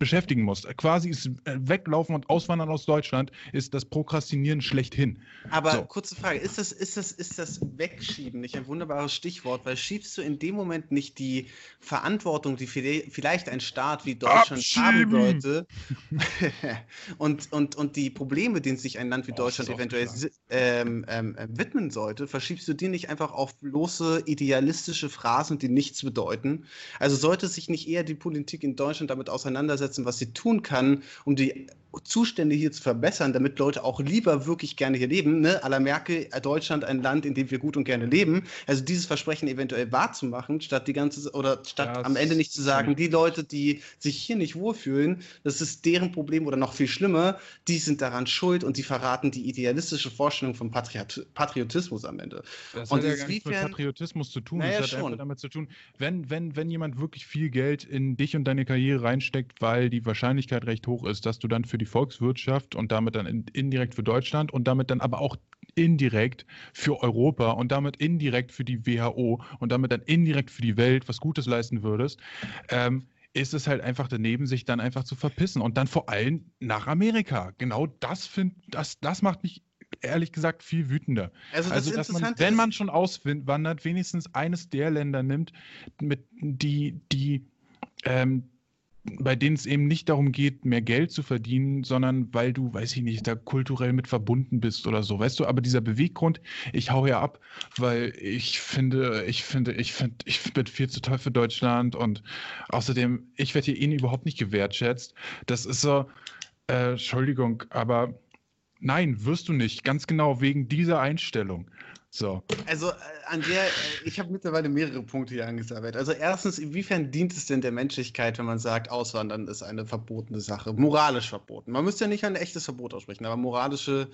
beschäftigen musst. Quasi ist äh, Weglaufen und Auswandern aus Deutschland ist das Prokrastinieren schlechthin. Aber so. kurze Frage, ist das, ist, das, ist das Wegschieben nicht ein wunderbares Stichwort? Weil schiebst du in dem Moment nicht die Verantwortung, die vielleicht ein Staat wie Deutschland Abschieben. haben sollte und, und, und die Probleme, denen sich ein Land wie Deutschland oh, eventuell ähm, ähm, äh, widmen sollte, verschiebst du die nicht einfach auf bloße idealistische Phrasen, die nichts bedeuten? Also sollte sich nicht eher die Politik in Deutschland damit auseinandersetzen, einsetzen, was sie tun kann, um die Zustände hier zu verbessern, damit Leute auch lieber wirklich gerne hier leben. Ne? Aller Merkel, äh, Deutschland ein Land, in dem wir gut und gerne leben. Also dieses Versprechen eventuell wahrzumachen, statt die ganze oder statt ja, am Ende nicht zu sagen, die Leute, die sich hier nicht wohlfühlen, das ist deren Problem oder noch viel schlimmer, die sind daran schuld und die verraten die idealistische Vorstellung von Patriot Patriotismus am Ende. Das und hat ja gar nichts mit Patriotismus zu tun. Naja, das hat schon. einfach damit zu tun, wenn, wenn, wenn jemand wirklich viel Geld in dich und deine Karriere reinsteckt, weil die Wahrscheinlichkeit recht hoch ist, dass du dann für die Volkswirtschaft und damit dann indirekt für Deutschland und damit dann aber auch indirekt für Europa und damit indirekt für die WHO und damit dann indirekt für die Welt was Gutes leisten würdest, ähm, ist es halt einfach daneben, sich dann einfach zu verpissen und dann vor allem nach Amerika. Genau das find, das, das macht mich ehrlich gesagt viel wütender. Also, das also dass man, wenn man schon auswandert, wenigstens eines der Länder nimmt, mit die, die ähm, bei denen es eben nicht darum geht, mehr Geld zu verdienen, sondern weil du, weiß ich nicht, da kulturell mit verbunden bist oder so, weißt du, aber dieser Beweggrund, ich hau ja ab, weil ich finde, ich finde, ich finde, ich bin viel zu toll für Deutschland und außerdem, ich werde hier ihnen überhaupt nicht gewertschätzt. Das ist so, äh, Entschuldigung, aber nein, wirst du nicht, ganz genau wegen dieser Einstellung. So. Also äh, an der, äh, ich habe mittlerweile mehrere Punkte hier angesammelt. Also erstens, inwiefern dient es denn der Menschlichkeit, wenn man sagt, Auswandern ist eine verbotene Sache, moralisch verboten. Man müsste ja nicht ein echtes Verbot aussprechen, aber moralische.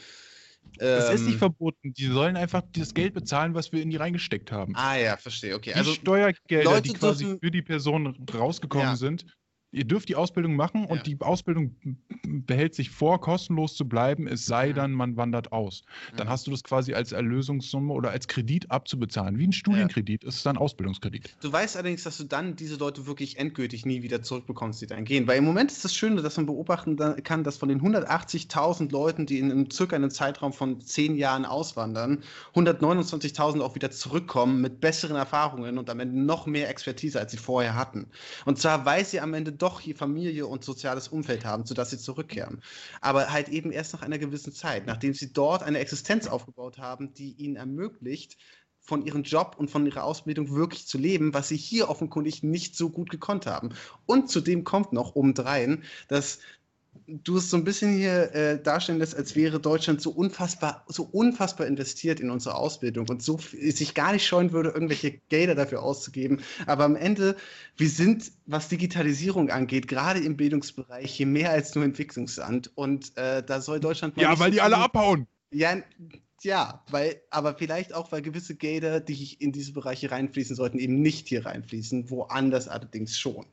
Das ist nicht ähm, verboten. Die sollen einfach das Geld bezahlen, was wir in die reingesteckt haben. Ah ja, verstehe. Okay, die also Steuergelder, Leute die quasi dürfen- für die Person rausgekommen Ja. sind. Ihr dürft die Ausbildung machen und Ja. die Ausbildung behält sich vor, kostenlos zu bleiben, es sei dann, man wandert aus. Dann Mhm. hast du das quasi als Erlösungssumme oder als Kredit abzubezahlen. Wie ein Studienkredit ist es dann Ausbildungskredit. Du weißt allerdings, dass du dann diese Leute wirklich endgültig nie wieder zurückbekommst, die dann gehen. Weil im Moment ist das Schöne, dass man beobachten kann, dass von den 180.000 Leuten, die in einem, circa einem Zeitraum von 10 Jahren auswandern, 129.000 auch wieder zurückkommen mit besseren Erfahrungen und am Ende noch mehr Expertise, als sie vorher hatten. Und zwar, weil sie am Ende doch hier Familie und soziales Umfeld haben, sodass sie zurückkehren. Aber halt eben erst nach einer gewissen Zeit, nachdem sie dort eine Existenz aufgebaut haben, die ihnen ermöglicht, von ihrem Job und von ihrer Ausbildung wirklich zu leben, was sie hier offenkundig nicht so gut gekonnt haben. Und zudem kommt noch obendrein, dass du es so ein bisschen hier äh, darstellen lässt, als wäre Deutschland so unfassbar, so unfassbar investiert in unsere Ausbildung und so sich gar nicht scheuen würde, irgendwelche Gelder dafür auszugeben. Aber am Ende, wir sind, was Digitalisierung angeht, gerade im Bildungsbereich hier mehr als nur Entwicklungsland. Und äh, da soll Deutschland Ja, weil so die alle abhauen. ja, ja, weil, aber vielleicht auch, weil gewisse Gelder, die in diese Bereiche reinfließen sollten, eben nicht hier reinfließen, woanders allerdings schon.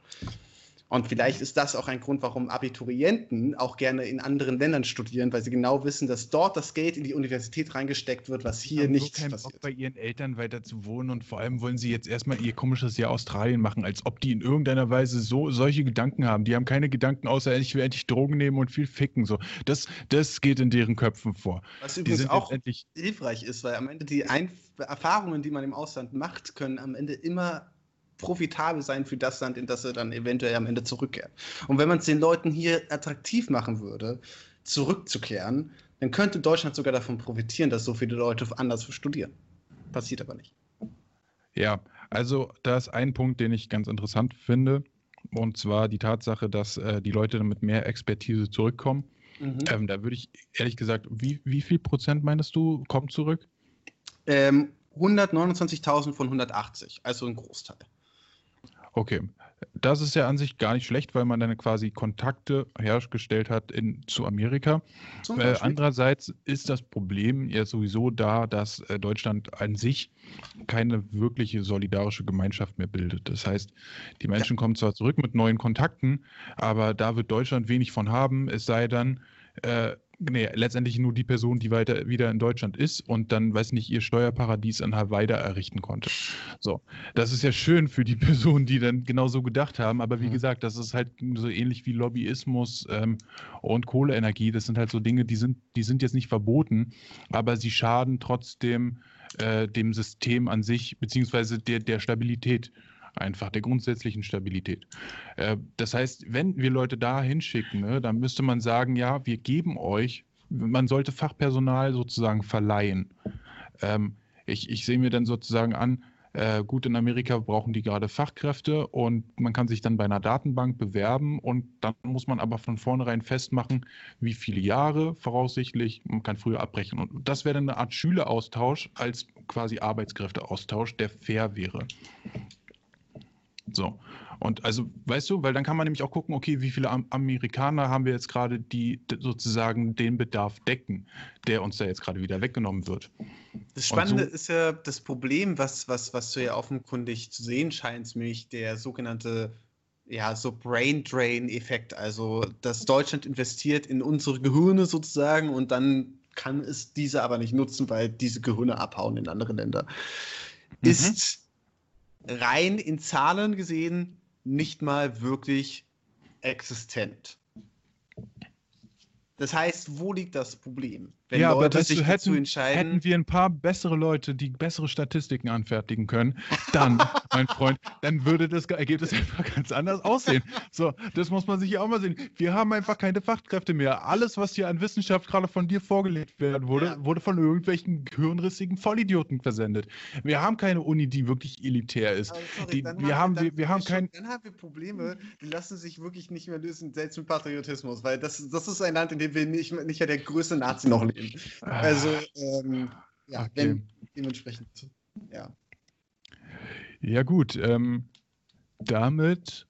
Und vielleicht ist das auch ein Grund, warum Abiturienten auch gerne in anderen Ländern studieren, weil sie genau wissen, dass dort das Geld in die Universität reingesteckt wird, was hier nichts so keinen Bock, passiert. bei ihren Eltern weiter zu wohnen und vor allem wollen sie jetzt erstmal ihr komisches Jahr Australien machen, als ob die in irgendeiner Weise so solche Gedanken haben. Die haben keine Gedanken außer ich will endlich Drogen nehmen und viel ficken. So, das, das geht in deren Köpfen vor. Was übrigens auch hilfreich ist, weil am Ende die Einf Erfahrungen, die man im Ausland macht, können am Ende immer profitabel sein für das Land, in das er dann eventuell am Ende zurückkehrt. Und wenn man es den Leuten hier attraktiv machen würde, zurückzukehren, dann könnte Deutschland sogar davon profitieren, dass so viele Leute anders studieren. Passiert aber nicht. Ja, also da ist ein Punkt, den ich ganz interessant finde, und zwar die Tatsache, dass äh, die Leute dann mit mehr Expertise zurückkommen. Mhm. Ähm, da würde ich ehrlich gesagt, wie, wie viel Prozent meinst du, kommt zurück? Ähm, 129.000 von 180, also ein Großteil. Okay, das ist ja an sich gar nicht schlecht, weil man dann quasi Kontakte hergestellt hat in, zu Amerika. Äh, andererseits ist das Problem ja sowieso da, dass äh, Deutschland an sich keine wirkliche solidarische Gemeinschaft mehr bildet. Das heißt, die Menschen kommen zwar zurück mit neuen Kontakten, aber da wird Deutschland wenig von haben, es sei dann äh, nee, letztendlich nur die Person, die weiter wieder in Deutschland ist und dann, weiß nicht, ihr Steuerparadies in Hawaii da errichten konnte. So, das ist ja schön für die Personen, die dann genau so gedacht haben, aber wie Mhm. gesagt, das ist halt so ähnlich wie Lobbyismus ähm, und Kohleenergie. Das sind halt so Dinge, die sind, die sind jetzt nicht verboten, aber sie schaden trotzdem äh, dem System an sich, beziehungsweise der, der Stabilität einfach, der grundsätzlichen Stabilität. Äh, das heißt, wenn wir Leute da hinschicken, ne, dann müsste man sagen, ja, wir geben euch, man sollte Fachpersonal sozusagen verleihen. Ähm, ich, ich sehe mir dann sozusagen an, äh, gut, in Amerika brauchen die gerade Fachkräfte und man kann sich dann bei einer Datenbank bewerben und dann muss man aber von vornherein festmachen, wie viele Jahre voraussichtlich, man kann früher abbrechen. Und das wäre dann eine Art Schüleraustausch als quasi Arbeitskräfteaustausch, der fair wäre. So. Und also, weißt du, weil dann kann man nämlich auch gucken, okay, wie viele Am Amerikaner haben wir jetzt gerade, die sozusagen den Bedarf decken, der uns da jetzt gerade wieder weggenommen wird. Das Spannende so- ist ja das Problem, was, was, was du ja offenkundig zu sehen scheinst, nämlich der sogenannte ja, so Brain Drain-Effekt. Also, dass Deutschland investiert in unsere Gehirne sozusagen und dann kann es diese aber nicht nutzen, weil diese Gehirne abhauen in andere Länder. Mhm. Ist rein in Zahlen gesehen nicht mal wirklich existent. Das heißt, wo liegt das Problem? Wenn ja, aber Leute sich du, dazu hätten, entscheiden. hätten wir ein paar bessere Leute, die bessere Statistiken anfertigen können, dann, mein Freund, dann würde das Ergebnis einfach ganz anders aussehen. So, das muss man sich ja auch mal sehen. Wir haben einfach keine Fachkräfte mehr. Alles, was hier an Wissenschaft gerade von dir vorgelegt werden wurde, Ja. wurde von irgendwelchen gehirnrissigen Vollidioten versendet. Wir haben keine Uni, die wirklich elitär ist. Aber sorry, Die- dann wir haben- dann wir- wir haben schon- kein- Dann haben wir Probleme, die lassen sich wirklich nicht mehr lösen, selbst mit Patriotismus, weil das, das ist ein Land, in dem wir nicht, nicht ja der größte Nazi noch leben. Also, ähm, ja, Okay. wenn dementsprechend. Ja. Ja, gut. Ähm, damit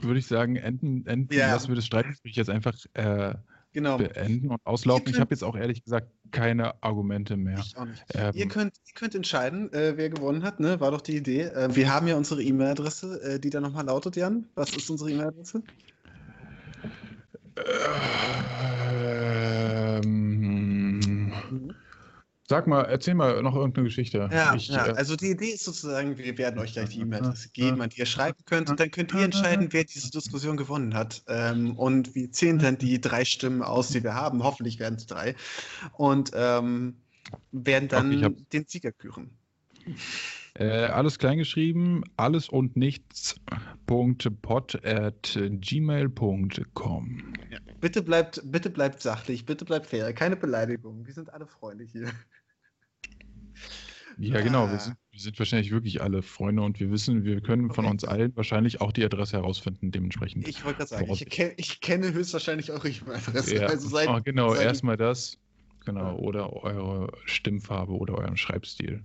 würde ich sagen, enden, enden Ja. lassen wir das Streitgespräch jetzt einfach äh, Genau. beenden und auslaufen. Ihr Ich habe könnt- jetzt auch ehrlich gesagt keine Argumente mehr. Ich auch nicht. Ähm, Ihr, könnt, ihr könnt entscheiden, äh, wer gewonnen hat, ne? War doch die Idee. Äh, wir haben ja unsere E-Mail-Adresse, äh, die da nochmal lautet, Jan. Was ist unsere E-Mail-Adresse? Ähm, sag mal, erzähl mal noch irgendeine Geschichte. Ja, ich, ja, äh, also die Idee ist sozusagen, wir werden euch gleich die E-Mail-Adresse geben, an die ihr schreiben könnt und dann könnt ihr entscheiden, wer diese Diskussion gewonnen hat. Ähm, und wir zählen dann die drei Stimmen aus, die wir haben. Hoffentlich werden es drei. Und ähm, werden dann Okay, hab- den Sieger küren. äh, alles kleingeschrieben, alles und nichts. Pod at gmail.com. Ja. Bitte bleibt, bitte bleibt sachlich, bitte bleibt fair, keine Beleidigungen. Wir sind alle Freunde hier. Ja, genau. Wir Ah. sind, wir sind wahrscheinlich wirklich alle Freunde und wir wissen, wir können von Okay. uns allen wahrscheinlich auch die Adresse herausfinden, dementsprechend. Ich wollte gerade sagen, ich, kenn, ich kenne höchstwahrscheinlich eure E-Mail-Adresse. ja. Also seid, oh, genau, erstmal das. Genau, Ja. oder eure Stimmfarbe oder euren Schreibstil.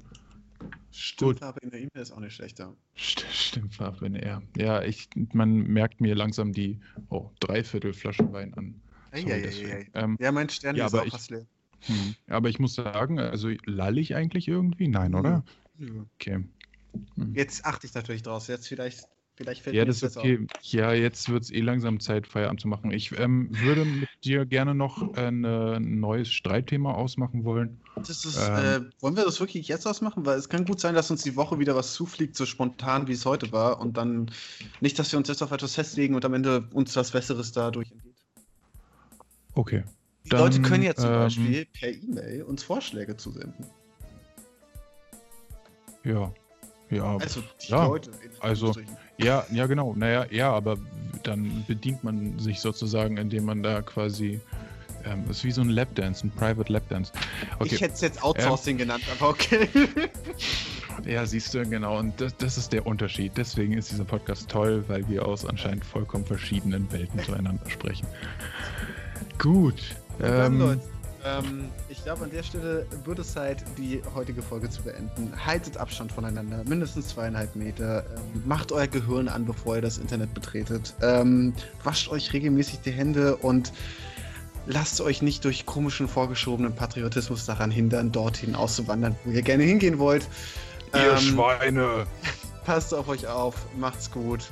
Stimmfarbe in der E-Mail ist auch nicht schlechter. St Stimmfarbe in R. Ja, ich, man merkt mir langsam die oh, Dreiviertel Flasche Wein an. Sorry Eieieiei. deswegen. Ähm, Ja, mein Stern Ja, ist auch ich- fast leer. Hm. Aber ich muss sagen, also lall ich eigentlich irgendwie? Nein, oder? Ja. Okay. Hm. Jetzt achte ich natürlich draus. Jetzt vielleicht, vielleicht fällt Ja, mir das jetzt ist okay. Ja, jetzt wird es eh langsam Zeit, Feierabend zu machen. Ich ähm, würde mit dir gerne noch ein äh, neues Streitthema ausmachen wollen. auf. Das ist, ähm, äh, wollen wir das wirklich jetzt ausmachen? Weil es kann gut sein, dass uns die Woche wieder was zufliegt, so spontan wie es heute war. Und dann nicht, dass wir uns jetzt auf etwas festlegen und am Ende uns was Besseres dadurch entgeht. Okay. Die Dann, Leute können ja zum ähm, Beispiel per E-Mail uns Vorschläge zusenden. Ja. Ja, Also die ja, Leute. also- ja, ja, genau. Naja, ja, aber dann bedient man sich sozusagen, indem man da quasi. Ähm, ist wie so ein Lapdance, ein Private Lapdance. Okay. Ich hätte es jetzt Outsourcing genannt, aber okay. Ja, siehst du, genau. Und das, das ist der Unterschied. Deswegen ist dieser Podcast toll, weil wir aus anscheinend vollkommen verschiedenen Welten zueinander sprechen. Gut. Ähm, Leute, ähm, ich glaube, an der Stelle wird es Zeit, die heutige Folge zu beenden. Haltet Abstand voneinander, mindestens zweieinhalb Meter. Ähm, macht euer Gehirn an, bevor ihr das Internet betretet. Ähm, wascht euch regelmäßig die Hände und lasst euch nicht durch komischen, vorgeschobenen Patriotismus daran hindern, dorthin auszuwandern, wo ihr gerne hingehen wollt. ihr Ähm, Schweine! Passt auf euch auf, macht's gut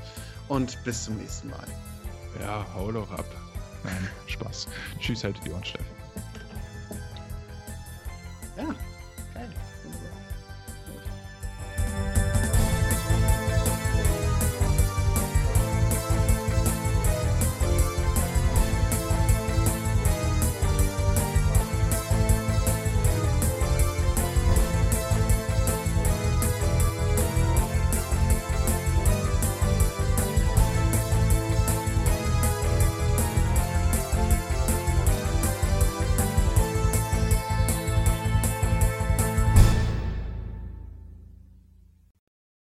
und bis zum nächsten Mal. Ja, hau doch ab. Nein, Spaß. Tschüss, haltet die Ohren Steffen. Ja.